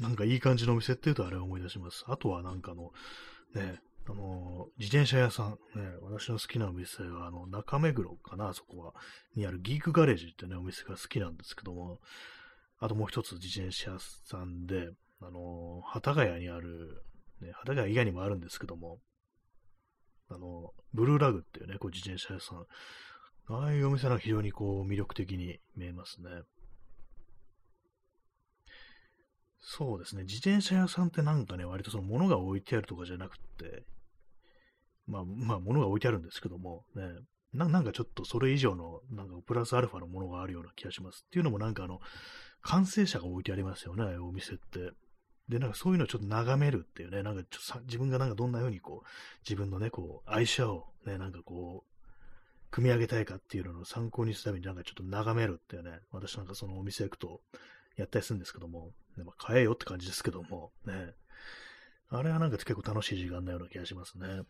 なんかいい感じのお店っていうとあれを思い出します。あとはなんかの、ね、あの、自転車屋さん、ね、私の好きなお店は、あの、中目黒かな、そこは、にあるギークガレージってね、お店が好きなんですけども、あともう一つ自転車屋さんで、あの、幡ヶ谷にある、ね、幡ヶ谷以外にもあるんですけども、あの、ブルーラグっていうね、こう自転車屋さん、ああいうお店は非常にこう魅力的に見えますね。そうですね、自転車屋さんってなんかね、割とその物が置いてあるとかじゃなくて、まあ、まあ、物が置いてあるんですけども、ね、なんかちょっとそれ以上の、なんかプラスアルファのものがあるような気がします。っていうのもなんかあの、完成車が置いてありますよね、お店って。で、なんかそういうのをちょっと眺めるっていうね、なんかちょっと自分がなんかどんな風にこう、自分のね、こう、愛車をね、なんかこう、組み上げたいかっていうのを参考にするためになんかちょっと眺めるっていうね、私なんかそのお店行くとやったりするんですけども、ね、まあ、買えよって感じですけども、ね。あれはなんか結構楽しい時間なような気がしますね。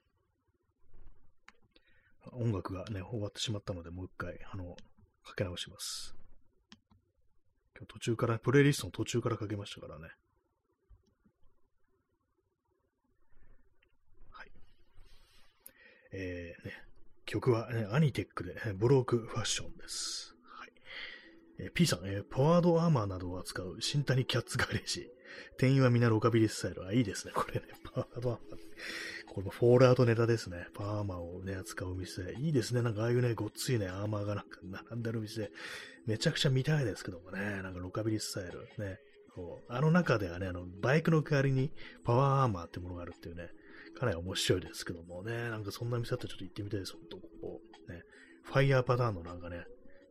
音楽がね、終わってしまったので、もう一回、あの、かけ直します。今日途中から、プレイリストの途中からかけましたからね。はいえー、ね、曲は、ね、アニテックで、ブロークファッションです。え、P さん、えー、パワードアーマーなどを扱う新谷キャッツガレージ。店員は皆ロカビリスタイル。あ、いいですね。これね、パワードアーマー。これもフォールアウトネタですね。パーマーをね、扱う店。いいですね。なんかああいうね、ごっついね、アーマーがなんか並んでる店。めちゃくちゃ見たいですけどもね。なんかロカビリスタイル。ね。こうあの中ではね、あの、バイクの代わりにパワーアーマーってものがあるっていうね。かなり面白いですけどもね、なんかそんな店だったらちょっと行ってみたいです、ほんと、ここ。ね、ファイヤーパターンのなんかね、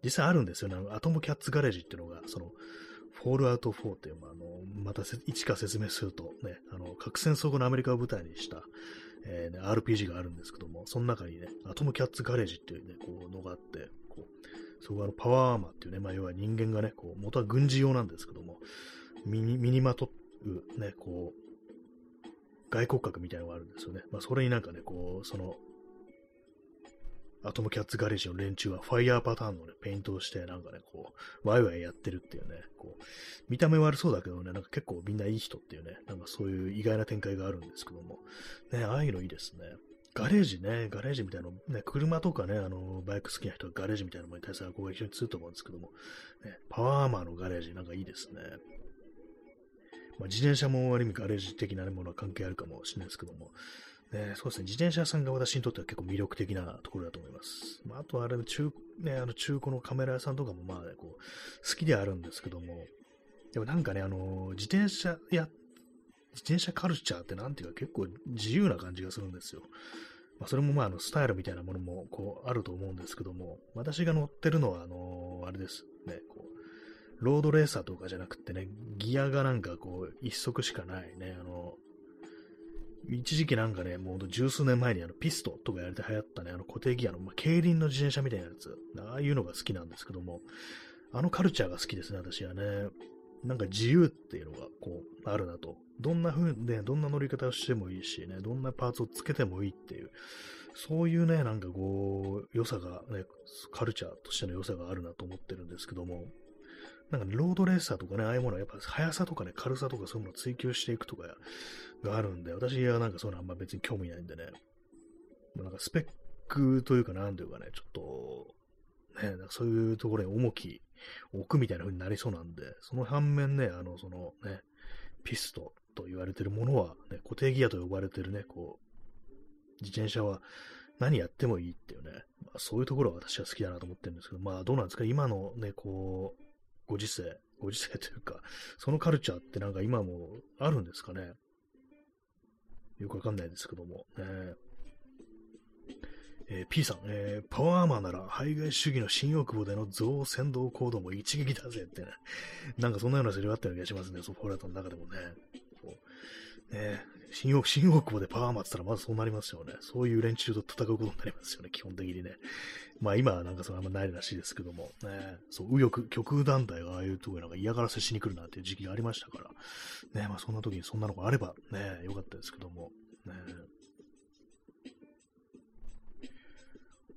実際あるんですよね、アトムキャッツガレージっていうのが、その、フォールアウト4っていう、まあ、あの、また一か説明すると、ね、あの、核戦争後のアメリカを舞台にした、えーね、RPG があるんですけども、その中にね、アトムキャッツガレージっていうね、こう、のがあって、こう、そこはあのパワーアーマーっていうね、まあ、要は人間がね、こう、元は軍事用なんですけども、身に、身にまとう、ね、こう、外骨格みたいなのがあるんですよね。まあ、それになんかね、こう、その、アトムキャッツガレージの連中はファイヤーパターンのね、ペイントをして、なんかね、こう、ワイワイやってるっていうね、こう、見た目悪そうだけどね、なんか結構みんないい人っていうね、なんかそういう意外な展開があるんですけども、ね、ああいうのいいですね。ガレージね、ガレージみたいなの、ね、車とかね、あの、バイク好きな人はガレージみたいなのに対する憧れ非常に強いと思うんですけども、ね、パワーアーマーのガレージなんかいいですね。まあ、自転車もある意味ガレージ的なものは関係あるかもしれないですけども、ね、そうですね、自転車屋さんが私にとっては結構魅力的なところだと思います。まあ、あとはあれ、中、ね、あの中古のカメラ屋さんとかもまあ、ね、こう、好きであるんですけども、でもなんかね、あの、自転車や、自転車カルチャーってなんていうか結構自由な感じがするんですよ。まあ、それもまあ、あの、スタイルみたいなものもこう、あると思うんですけども、私が乗ってるのは、あのあれですね、こう、ロードレーサーとかじゃなくてね、ギアがなんかこう、一足しかないね、あの、一時期なんかね、もう十数年前にあのピストとかやれて流行ったね、あの固定ギアの、まあ、競輪の自転車みたいなやつ、ああいうのが好きなんですけども、あのカルチャーが好きですね、私はね。なんか自由っていうのがこう、あるなと。どんな風にね、どんな乗り方をしてもいいしね、どんなパーツをつけてもいいっていう、そういうね、なんかこう、良さがね、カルチャーとしての良さがあるなと思ってるんですけども、なんか、ロードレーサーとかね、ああいうものはやっぱ速さとかね、軽さとかそういうものを追求していくとかがあるんで、私はなんかそういうのあんま別に興味ないんでね、なんかスペックというかなんというかね、ちょっと、ね、なんかそういうところに重き置くみたいな風になりそうなんで、その反面ね、あの、そのね、ピストと言われてるものは、ね、固定ギアと呼ばれてるね、こう、自転車は何やってもいいっていうね、まあ、そういうところは私は好きだなと思ってるんですけど、まあどうなんですか、今のね、こう、ご時世、ご時世というか、そのカルチャーってなんか今もあるんですかね？よくわかんないですけども、ね。えー、P さん、えー、パワーマーなら、排外主義の新大久保での増先導行動も一撃だぜってね、なんかそんなようなセリフあったような気がしますね、ソフォーラートの中でもね。こうね新大 新大久保でパワーマーって言ったらまずそうなりますよね。そういう連中と戦うことになりますよね、基本的にね。まあ今はなんかそれあんまないらしいですけども、ね、そう、右翼、極右団体がああいうところなんか嫌がらせしに来るなんていう時期がありましたから、ね、まあそんな時にそんなのがあればね、よかったですけども、ね。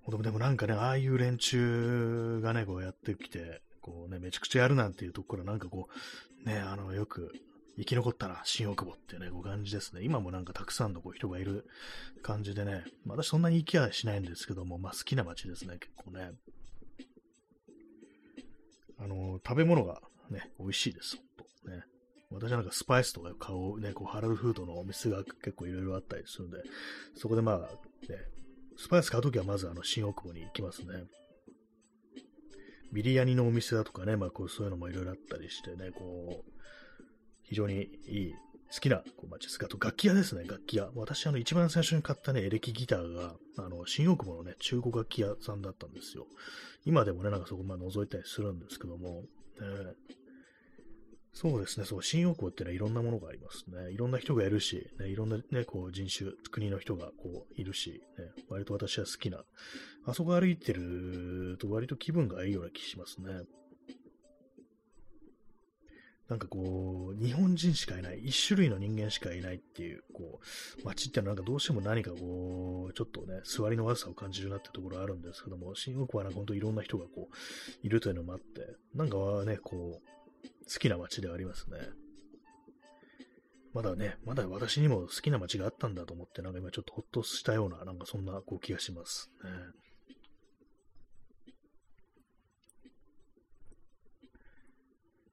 でもなんかね、ああいう連中がね、こうやってきて、こうね、めちゃくちゃやるなんていうところなんかこう、ね、あの、よく生き残ったな、新大久保っていうね、こう感じですね。今もなんかたくさんのこう人がいる感じでね、まあ、私そんなに行きはしないんですけども、まあ好きな街ですね、結構ね。あの、食べ物がね、美味しいです、ほんと。ね。私はなんかスパイスとか買うね、こうハラルフードのお店が結構いろいろあったりするんで、そこでまあ、ね、スパイス買うときはまずあの新大久保に行きますね。ビリヤニのお店だとかね、まあこうそういうのもいろいろあったりしてね、こう、非常にいい、好きなこう街です。あと楽器屋ですね、楽器屋。私、あの、一番最初に買ったね、エレキギターが、あの、新大久保のね、中古楽器屋さんだったんですよ。今でもね、なんかそこまで覗いたりするんですけども、えー、そうですね、そう、新大久保ってのはいろんなものがありますね。いろんな人がいるし、ね、いろんなね、こう人種、国の人がこういるし、ね、割と私は好きな。あそこ歩いてると割と気分がいいような気しますね。なんかこう、日本人しかいない、一種類の人間しかいないっていう、こう、街ってのはなんかどうしても何かこう、ちょっとね、座りの悪さを感じるなってところあるんですけども、新大久保はなんか本当いろんな人がこう、いるというのもあって、なんかね、こう、好きな街ではありますね。まだね、まだ私にも好きな街があったんだと思って、なんか今ちょっとほっとしたような、なんかそんなこう気がしますね。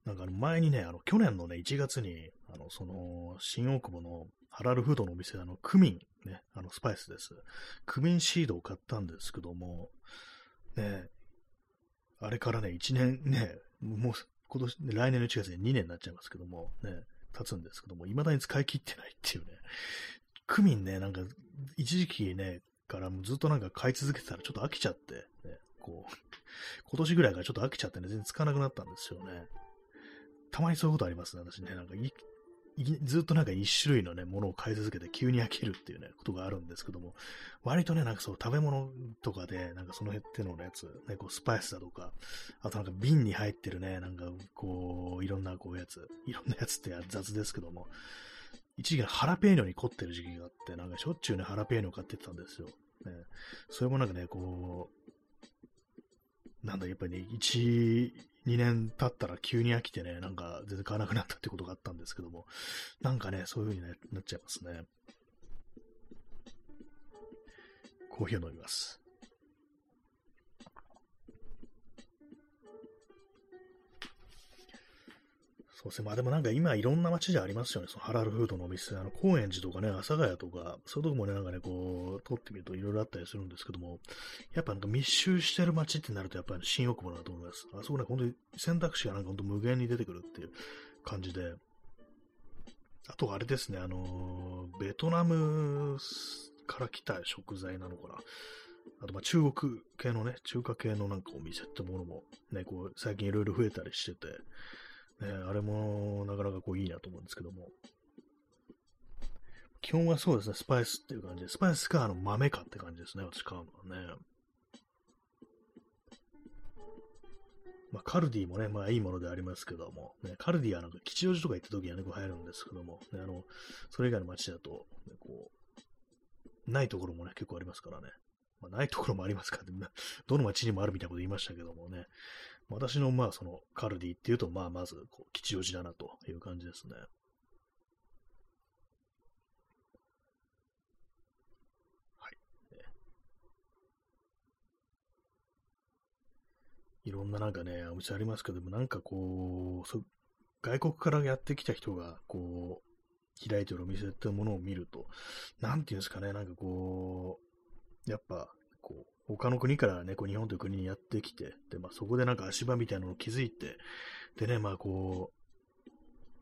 なんかあの前にね、あの去年のね、1月に、あの、その、新大久保のハラルフードのお店、あの、クミン、ね、あの、スパイスです。クミンシードを買ったんですけども、ね、あれからね、1年ね、もう、今年、来年の1月に2年になっちゃいますけども、ね、経つんですけども、未だに使い切ってないっていうね、クミンね、なんか、一時期ね、からもうずっとなんか買い続けてたらちょっと飽きちゃって、ね、こう、今年ぐらいからちょっと飽きちゃってね、全然使わなくなったんですよね。たまにそういうことありますね、私ね。なんかいずっとなんか一種類のね、ものを買い続けて急に飽きるっていうね、ことがあるんですけども、割とね、なんかそう、食べ物とかで、なんかその手のやつ、ね、こう、スパイスだとか、あとなんか瓶に入ってるね、なんかこう、いろんなこうやつ、いろんなやつって雑ですけども、一時期ハラペーニョに凝ってる時期があって、なんかしょっちゅうね、ハラペーニョ買ってたんですよ。ね、それもなんかね、こう、なんだ、やっぱりね、1、2年経ったら急に飽きてね、なんか全然買わなくなったってことがあったんですけども、なんかね、そういう風になっちゃいますね。コーヒーを飲みます。そうですね。まあでもなんか今いろんな街でありますよね。そのハラルフードのお店。あの、高円寺とかね、阿佐ヶ谷とか、そういうとこもね、なんかね、こう、通ってみるといろいろあったりするんですけども、やっぱなんか密集してる街ってなるとやっぱり新大久保だと思います。あそこね、本当に選択肢がなんか本当無限に出てくるっていう感じで。あとあれですね、あのベトナムから来た食材なのかな。あと、ま、中国系のね、中華系のなんかお店ってものもね、こう、最近いろいろ増えたりしてて、ね、あれもなかなかこういいなと思うんですけども。基本はそうですね、スパイスっていう感じで、スパイスかあの豆かって感じですね、私買うのはね。まあ、カルディもね、まあいいものでありますけども、ね、カルディはなんか吉祥寺とか行った時はね、こう入るんですけども、ね、あの、それ以外の街だと、ね、こう、ないところもね、結構ありますからね。まあ、ないところもありますから、ね、どの町にもあるみたいなこと言いましたけどもね、私の、まあ、その、カルディっていうと、まあ、まず、吉祥寺だなという感じですね。はい。いろんななんかね、お店ありますけども、なんかこう、外国からやってきた人が、こう、開いてるお店っていうものを見ると、なんていうんですかね、なんかこう、やっぱ、こう、他の国からね、こう日本という国にやってきて、で、まあそこでなんか足場みたいなのを築いて、でね、まあこ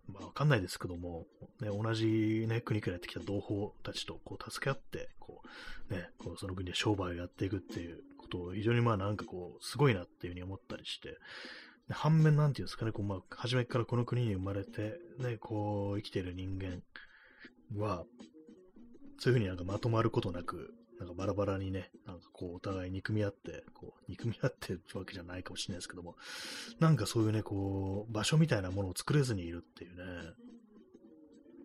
う、まあわかんないですけども、ね、同じね、国からやってきた同胞たちとこう助け合って、こう、ね、こうその国で商売をやっていくっていうことを非常にまあなんかこう、すごいなっていうふうに思ったりして、反面なんていうんですかね、こう、まあ、初めからこの国に生まれて、ね、こう、生きている人間は、そういうふうになんかまとまることなく、なんかバラバラにね、なんかこう、お互い憎み合って、こう、憎み合ってるわけじゃないかもしれないですけども、なんかそういうね、こう、場所みたいなものを作れずにいるっていうね、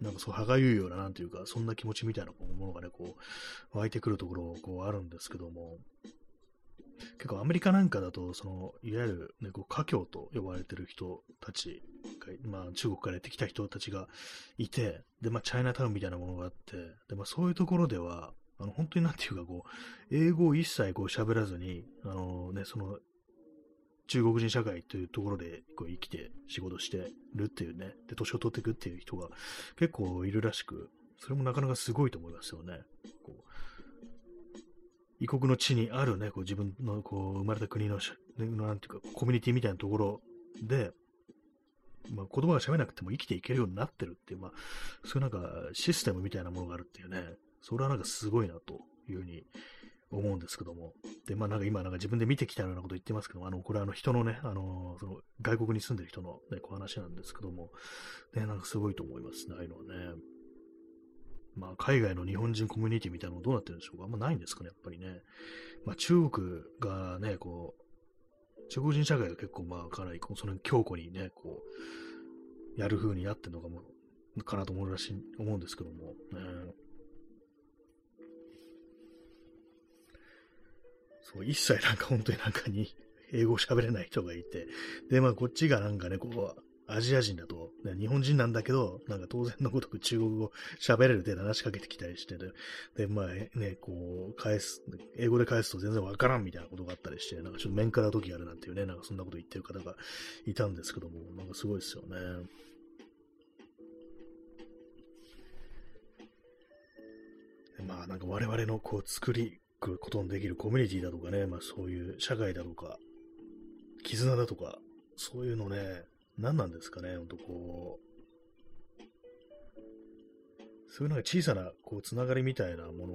なんかそう、歯がゆいような、なんていうか、そんな気持ちみたいなものがね、こう、湧いてくるところ、こう、あるんですけども、結構アメリカなんかだと、その、いわゆる、ね、こう、華僑と呼ばれてる人たちまあ、中国からやってきた人たちがいて、で、まあ、チャイナタウンみたいなものがあって、で、まあ、そういうところでは、あの、本当になんていうか、こう、英語を一切こう喋らずに、あのね、その、中国人社会というところでこう生きて仕事してるっていうね、で、年を取っていくっていう人が結構いるらしく、それもなかなかすごいと思いますよね。こう異国の地にあるね、こう自分のこう生まれた国の、なんていうか、コミュニティみたいなところで、まあ、言葉が喋れなくても生きていけるようになってるっていう、まあ、そういうなんかシステムみたいなものがあるっていうね、それはなんかすごいなというふうに思うんですけども。で、まあなんか今なんか自分で見てきたようなこと言ってますけども、あの、これはあの人のね、あの、その外国に住んでる人のね、こう話なんですけども、ね、なんかすごいと思いますね、ああいうのはね。まあ海外の日本人コミュニティみたいなのどうなってるんでしょうかあんまないんですかね、やっぱりね。まあ中国がね、こう、中国人社会が結構まあかなりその強固にね、こう、やる風になってるのかも、かなと思うらしい、思うんですけども、ね。そう、一切なんか本当になんかに英語喋れない人がいて、で、まあこっちがなんかね、ここはアジア人だと、日本人なんだけど、なんか当然のごとく中国語喋れるで話しかけてきたりしてで、で、まあね、こう、返す、英語で返すと全然わからんみたいなことがあったりして、なんかちょっと面から時あるなんていうね、なんかそんなこと言ってる方がいたんですけども、なんかすごいですよね。まあなんか我々のこう作りくことのできるコミュニティだとかね、まあそういう社会だとか、絆だとか、そういうのね、何なんですかね、ほんとこう、そういうなんか小さなこうつながりみたいなも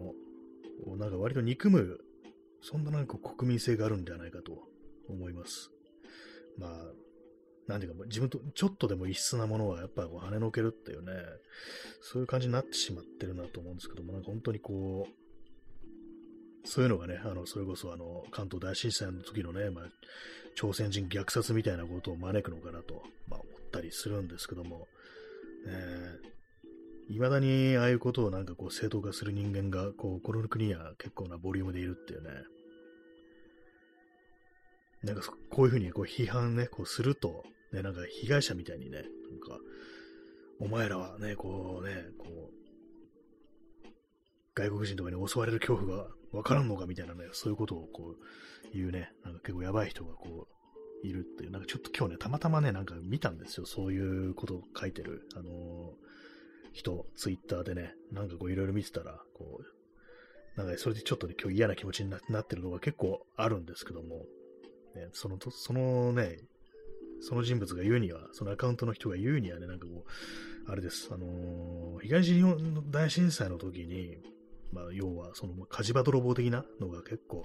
のをなんか割と憎む、そんななんか国民性があるんじゃないかと思います。まあ、なんていうか、自分とちょっとでも異質なものはやっぱこう跳ねのけるっていうね、そういう感じになってしまってるなと思うんですけども、なんか本当にこう、そういうのがね、あの、それこそあの、関東大震災の時のね、まあ、朝鮮人虐殺みたいなことを招くのかなと、まあ、思ったりするんですけども、えー、未だにああいうことをなんかこう正当化する人間が、こう、この国には結構なボリュームでいるっていうね、なんかこういうふうにこう批判ね、こうすると、ね、なんか被害者みたいにね、なんか、お前らはね、こうね、こう、外国人とかに襲われる恐怖がわからんのかみたいなね、そういうことをこう言うね、なんか結構やばい人がこう、いるっていう、なんかちょっと今日ね、たまたまね、なんか見たんですよ。そういうことを書いてる、あのー、人、ツイッターでね、なんかこういろいろ見てたら、こう、なんかそれでちょっとね、今日嫌な気持ちになってるのが結構あるんですけども、ね、その、そのね、その人物が言うには、そのアカウントの人が言うにはね、なんかこう、あれです、あのー、東日本大震災の時に、まあ、要は、その、火事場泥棒的なのが結構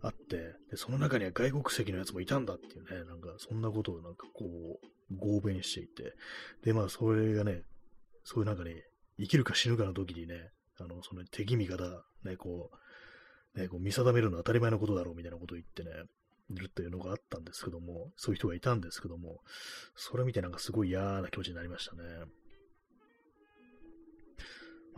あって、で、その中には外国籍のやつもいたんだっていうね、なんか、そんなことをなんかこう、合弁していて、で、まあ、それがね、そういうなんかね、生きるか死ぬかの時にね、あの、その敵味方、ね、こう、ね、こう見定めるのは当たり前のことだろうみたいなことを言ってね、いるっていうのがあったんですけども、そういう人がいたんですけども、それ見てなんかすごい嫌な気持ちになりましたね。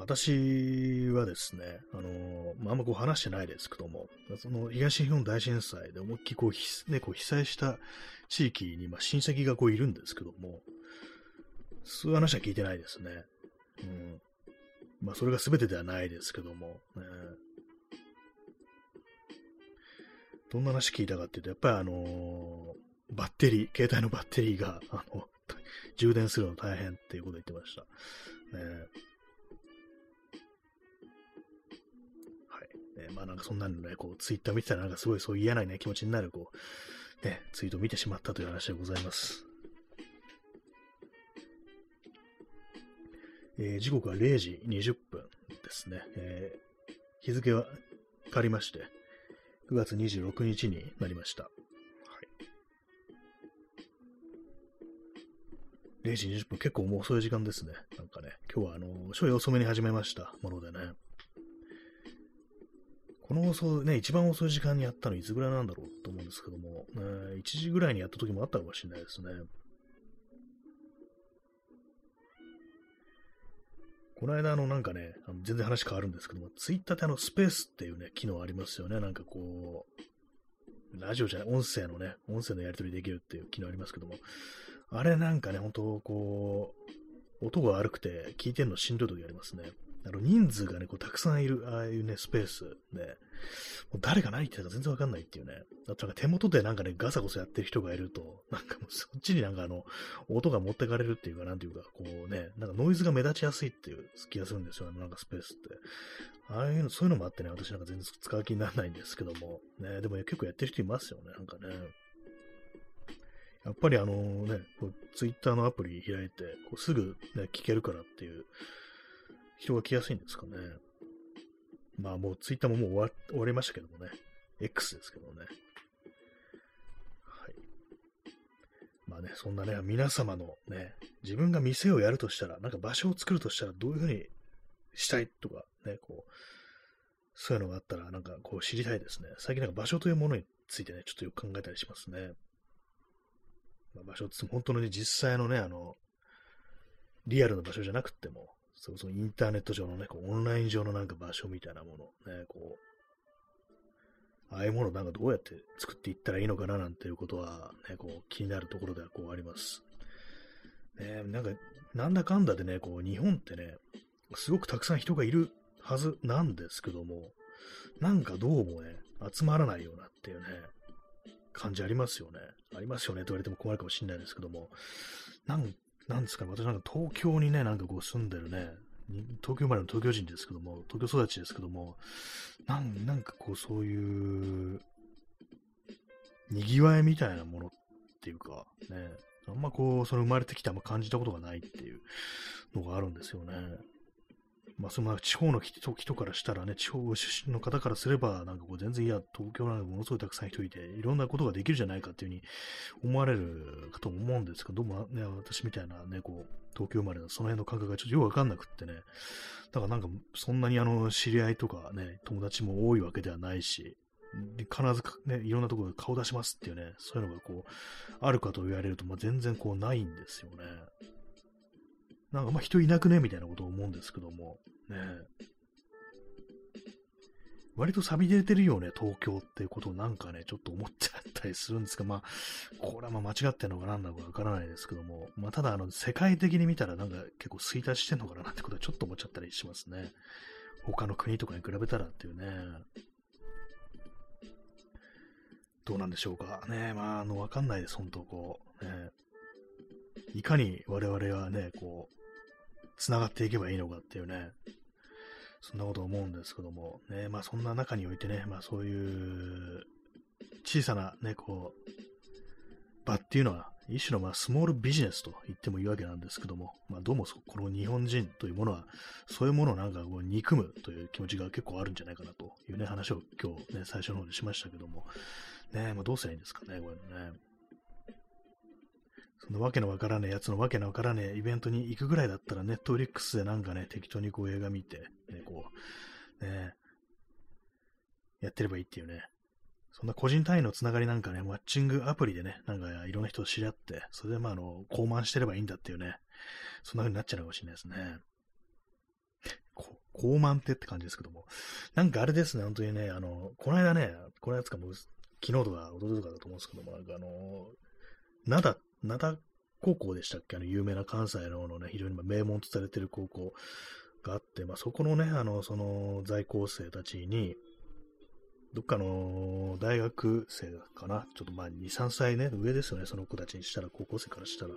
私はですね、あのまあ、あんまこう話してないですけども、その東日本大震災で思いっきりこう、ね、こう被災した地域に、まあ、親戚がこういるんですけども、そういう話は聞いてないですね。うん。まあ、それが全てではないですけども、ね、どんな話聞いたかっていうと、やっぱりあのー、バッテリー、携帯のバッテリーが、あの、充電するの大変っていうことを言ってました。ねまあなんかそんなのね、こう、ツイッター見てたらなんかすごいそう嫌なね、気持ちになる、こう、ね、ツイートを見てしまったという話でございます。えー、時刻は0時20分ですね。えー、日付は変わりまして、9月26日になりました。はい。0時20分、結構もう遅い時間ですね。なんかね、今日はあの、ちょい遅めに始めましたものでね。この放送ね、一番遅い時間にやったのいつぐらいなんだろうと思うんですけども、1時ぐらいにやった時もあったかもしれないですね。この間、あの、なんかね、あの全然話変わるんですけども、ツイッターってあの、スペースっていうね、機能ありますよね。なんかこう、ラジオじゃない、音声のね、音声のやり取りできるっていう機能ありますけども、あれなんかね、本当こう、音が悪くて聞いてるのしんどい時ありますね。あの人数がね、こうたくさんいる、ああいうね、スペースで、もう誰が何言ってたか全然わかんないっていうね。だってなんか手元でなんかね、ガサゴソやってる人がいると、なんかもうそっちになんかあの、音が持ってかれるっていうか、なんていうか、こうね、なんかノイズが目立ちやすいっていう気がするんですよ、なんかスペースって。ああいうの、そういうのもあってね、私なんか全然使う気にならないんですけども、ね、でも結構やってる人いますよね、なんかね。やっぱりあのね、ツイッターのアプリ開いて、こうすぐね、聞けるからっていう、人が来やすいんですかね。まあもうツイッターももう終わ終わりましたけどもね。X ですけどね。はい。まあね、そんなね、皆様のね、自分が店をやるとしたら、なんか場所を作るとしたらどういうふうにしたいとか、ね、こう、そういうのがあったら、なんかこう知りたいですね。最近なんか場所というものについてね、ちょっとよく考えたりしますね。まあ、場所って本当のね、実際のね、あの、リアルな場所じゃなくても、そうそう、インターネット上のね、こうオンライン上のなんか場所みたいなもの、ね、こう、ああいうものなんかどうやって作っていったらいいのかななんていうことは、ね、こう気になるところではこうあります。ね、なんか、なんだかんだでね、こう日本ってね、すごくたくさん人がいるはずなんですけども、なんかどうもね、集まらないようなっていうね、感じありますよね。ありますよねと言われても困るかもしれないですけども、なんなんですかね、私なんか東京にね、なんかこう住んでるね、東京生まれの東京人ですけども、東京育ちですけども、なんなんかこうそういう、にぎわいみたいなものっていうか、ね、あんまこう、その生まれてきてあんま感じたことがないっていうのがあるんですよね。まあ、その地方の人人からしたらね、地方出身の方からすれば、なんかこう全然いや、東京なんかものすごいたくさん人いて、いろんなことができるじゃないかっていうふうに思われるかと思うんですけど、どうもね、私みたいなね、こう、東京生まれのその辺の感覚がちょっとよくわかんなくってね、だからなんかそんなにあの、知り合いとかね、友達も多いわけではないし、必ずね、いろんなところで顔出しますっていうね、そういうのがこう、あるかと言われると、まあ、全然こうないんですよね。なんかまあ人いなくね？みたいなことを思うんですけども、ね割と錆び出てるよね、東京ってことをなんかね、ちょっと思っちゃったりするんですが、まあ、これはまあ間違ってるのか何なんだかわからないですけども、まあ、ただ、あの、世界的に見たらなんか結構衰退してんのかななんてことはちょっと思っちゃったりしますね。他の国とかに比べたらっていうね。どうなんでしょうか。ねまあ、あの、わかんないです、本当こう。ね、いかに我々はね、こう、繋がっていけばいいのかっていうね、そんなこと思うんですけども、ね、まあそんな中においてね、まあそういう小さなね、こう、場っていうのは一種のまあスモールビジネスと言ってもいいわけなんですけども、まあどうもこの日本人というものは、そういうものをなんかこう憎むという気持ちが結構あるんじゃないかなというね、話を今日ね、最初の方でしましたけども、ね、まあどうすればいいんですかね、これね。そのわけのわからねえやつのわけのわからねえイベントに行くぐらいだったら、ネットフリックスでなんかね、適当にこう映画見て、ね、こう、ね、やってればいいっていうね。そんな個人単位のつながりなんかね、マッチングアプリでね、なんかいろんな人と知り合って、それでまあ、あの、高慢してればいいんだっていうね、そんな風になっちゃうかもしれないですね。高慢ってって感じですけども、なんかあれですね、本当にね、あの、この間ね、このやつかもう、昨日とか、おととかだと思うんですけども、なんかあの、灘、灘高校でしたっけ？あの、有名な関西ののね、非常に名門とされてる高校があって、まあ、そこのね、あの、その在校生たちに、どっかの大学生かな、ちょっとまあ2、3歳ね、上ですよね、その子たちにしたら、高校生からしたら、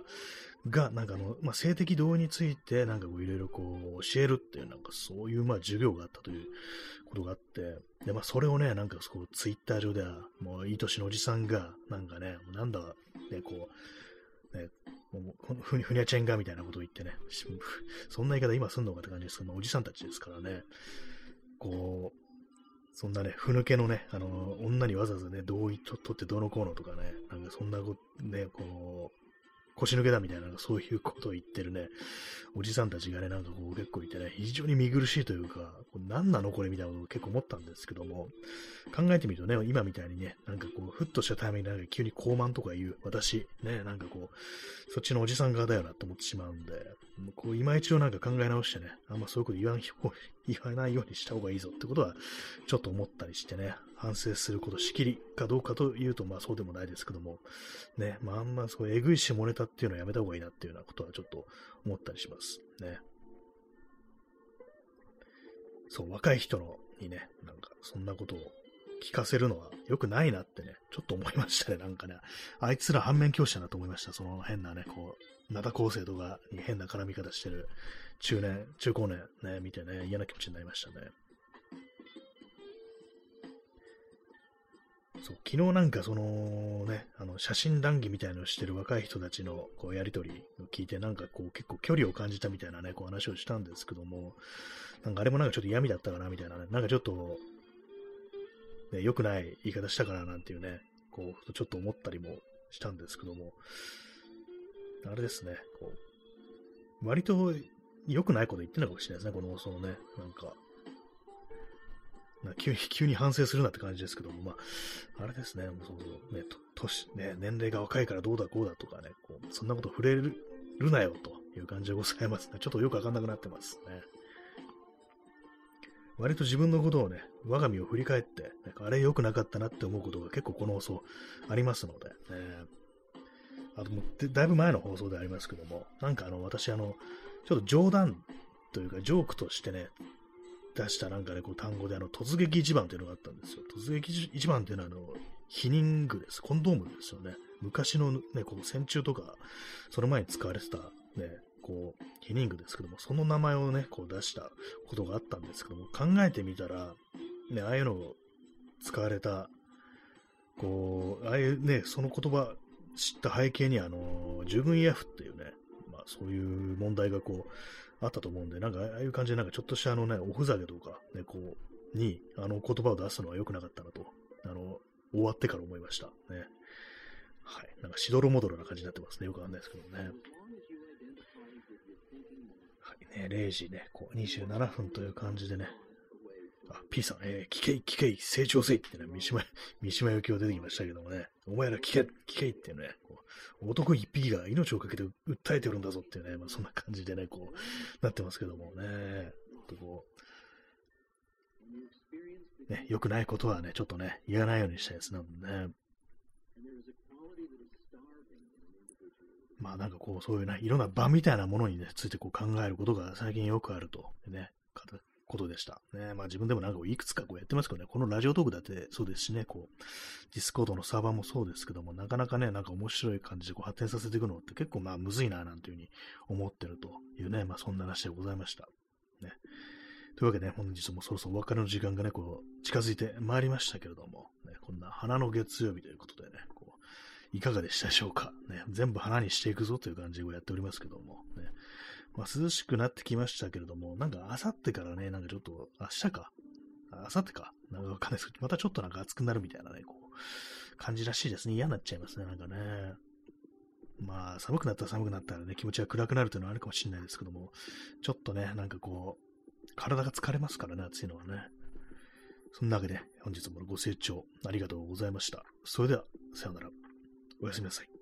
が、なんかあの、まあ、性的同意について、なんかこういろいろこう教えるっていう、なんかそういうまあ授業があったということがあって、で、まあそれをね、なんかこうツイッター上では、もういい年のおじさんが、なんかね、なんだ、ね、こう、ね、もうふふにゃちゃんがみたいなことを言ってね、そんな言い方今すんのかって感じですけど、おじさんたちですからね、こう、そんなね、ふぬけのね、あの、女にわざわざね、同意と取ってどうのこうのとかね、なんかそんな、ね、こう、腰抜けだみたいな、そういうことを言ってるね、おじさんたちがね、なんかこう結構いてね、非常に見苦しいというか、何なのこれみたいなことを結構思ったんですけども、考えてみるとね、今みたいにね、なんかこう、ふっとしたタイミングでなんか急に高慢とか言う、私、ね、なんかこう、そっちのおじさん側だよなと思ってしまうんで、こう、今一度なんか考え直してね、あんまそういうこと言わん言わないようにした方がいいぞってことは、ちょっと思ったりしてね、反省することしきりかどうかというと、まあそうでもないですけども、ね、まああんまそう、えぐい下ネタっていうのはやめた方がいいなっていうようなことはちょっと思ったりします。ね。そう、若い人のにね、なんかそんなことを聞かせるのは良くないなってね、ちょっと思いましたね、なんかね。あいつら反面教師だなと思いました。その変なね、こう、灘高生とかに変な絡み方してる中年、中高年ね、見てね、嫌な気持ちになりましたね。そう、昨日なんかそのね、あの、写真談義みたいのをしてる若い人たちのこうやりとりを聞いて、なんかこう結構距離を感じたみたいなね、こう話をしたんですけども、なんかあれもなんかちょっと嫌味だったかなみたいなね、なんかちょっと、ね、良くない言い方したかななんていうね、こう、ちょっと思ったりもしたんですけども、あれですね、こう、割と良くないこと言ってるのかもしれないですね、この、そのね、なんか、急に、急に反省するなって感じですけども、まあ、あれですね、そうそうね、年、ね、年齢が若いからどうだこうだとかね、こうそんなこと触れるなよという感じでございますね。ちょっとよくわかんなくなってますね。割と自分のことをね、我が身を振り返って、なんかあれ良くなかったなって思うことが結構この放送ありますので、ね、あともうだいぶ前の放送でありますけども、なんかあの、私あの、ちょっと冗談というかジョークとしてね、出したなんかね、こう単語であの、突撃一番っていうのがあったんですよ。突撃一番っていうのはあの、避妊具です。コンドームですよね。昔のね、こう戦中とか、その前に使われてたね、こう、避妊具ですけども、その名前をね、こう出したことがあったんですけども、考えてみたら、ね、ああいうのを使われた、こう、ああいうね、その言葉知った背景にあの、従軍 EF っていうね、まあそういう問題がこう、あったと思うんで、なんか、ああいう感じで、なんかちょっとしたあのね、おふざけとか、ね、こう、に、あの、言葉を出すのは良くなかったなと、あの、終わってから思いました。ね。はい。なんか、しどろもどろな感じになってますね。よくわかんないですけどね。はいね、0時ね、こう、27分という感じでね、あ、P さん、えー、聞け、聞け、成長せいってね、三島、三島由紀夫出てきましたけどもね、お前ら聞け、聞けってね、こう男一匹が命をかけて訴えてるんだぞっていうね、まあそんな感じでね、こう、なってますけどもね、とこう、ね、良くないことはね、ちょっとね、言わないようにしたいですね。ね。まあなんかこう、そういうね、いろんな場みたいなものにね、ついてこう考えることが最近よくあると、ね、ことでした。ね、まあ自分でもなんかいくつかこうやってますけどね、このラジオトークだってそうですしね、こう、ディスコードのサーバーもそうですけども、なかなかね、なんか面白い感じでこう発展させていくのって結構まあむずいななんていうふうに思ってるというね、まあそんな話でございました。ね。というわけで、ね、本日もそろそろお別れの時間がね、こう、近づいてまいりましたけれども、ね、こんな花の月曜日ということでね、いかがでしたでしょうか？ね、全部花にしていくぞという感じでやっておりますけども、ね、まあ、涼しくなってきましたけれども、なんかあさってからね、なんかちょっと、明日か？あさってか？なんかわかんないですけど、またちょっとなんか暑くなるみたいなね、こう、感じらしいですね。嫌になっちゃいますね、なんかね。まあ、寒くなったら寒くなったらね、気持ちが暗くなるというのはあるかもしれないですけども、ちょっとね、なんかこう、体が疲れますからね、暑いのはね。そんなわけで、本日もご清聴ありがとうございました。それでは、さようなら。おやすみなさい。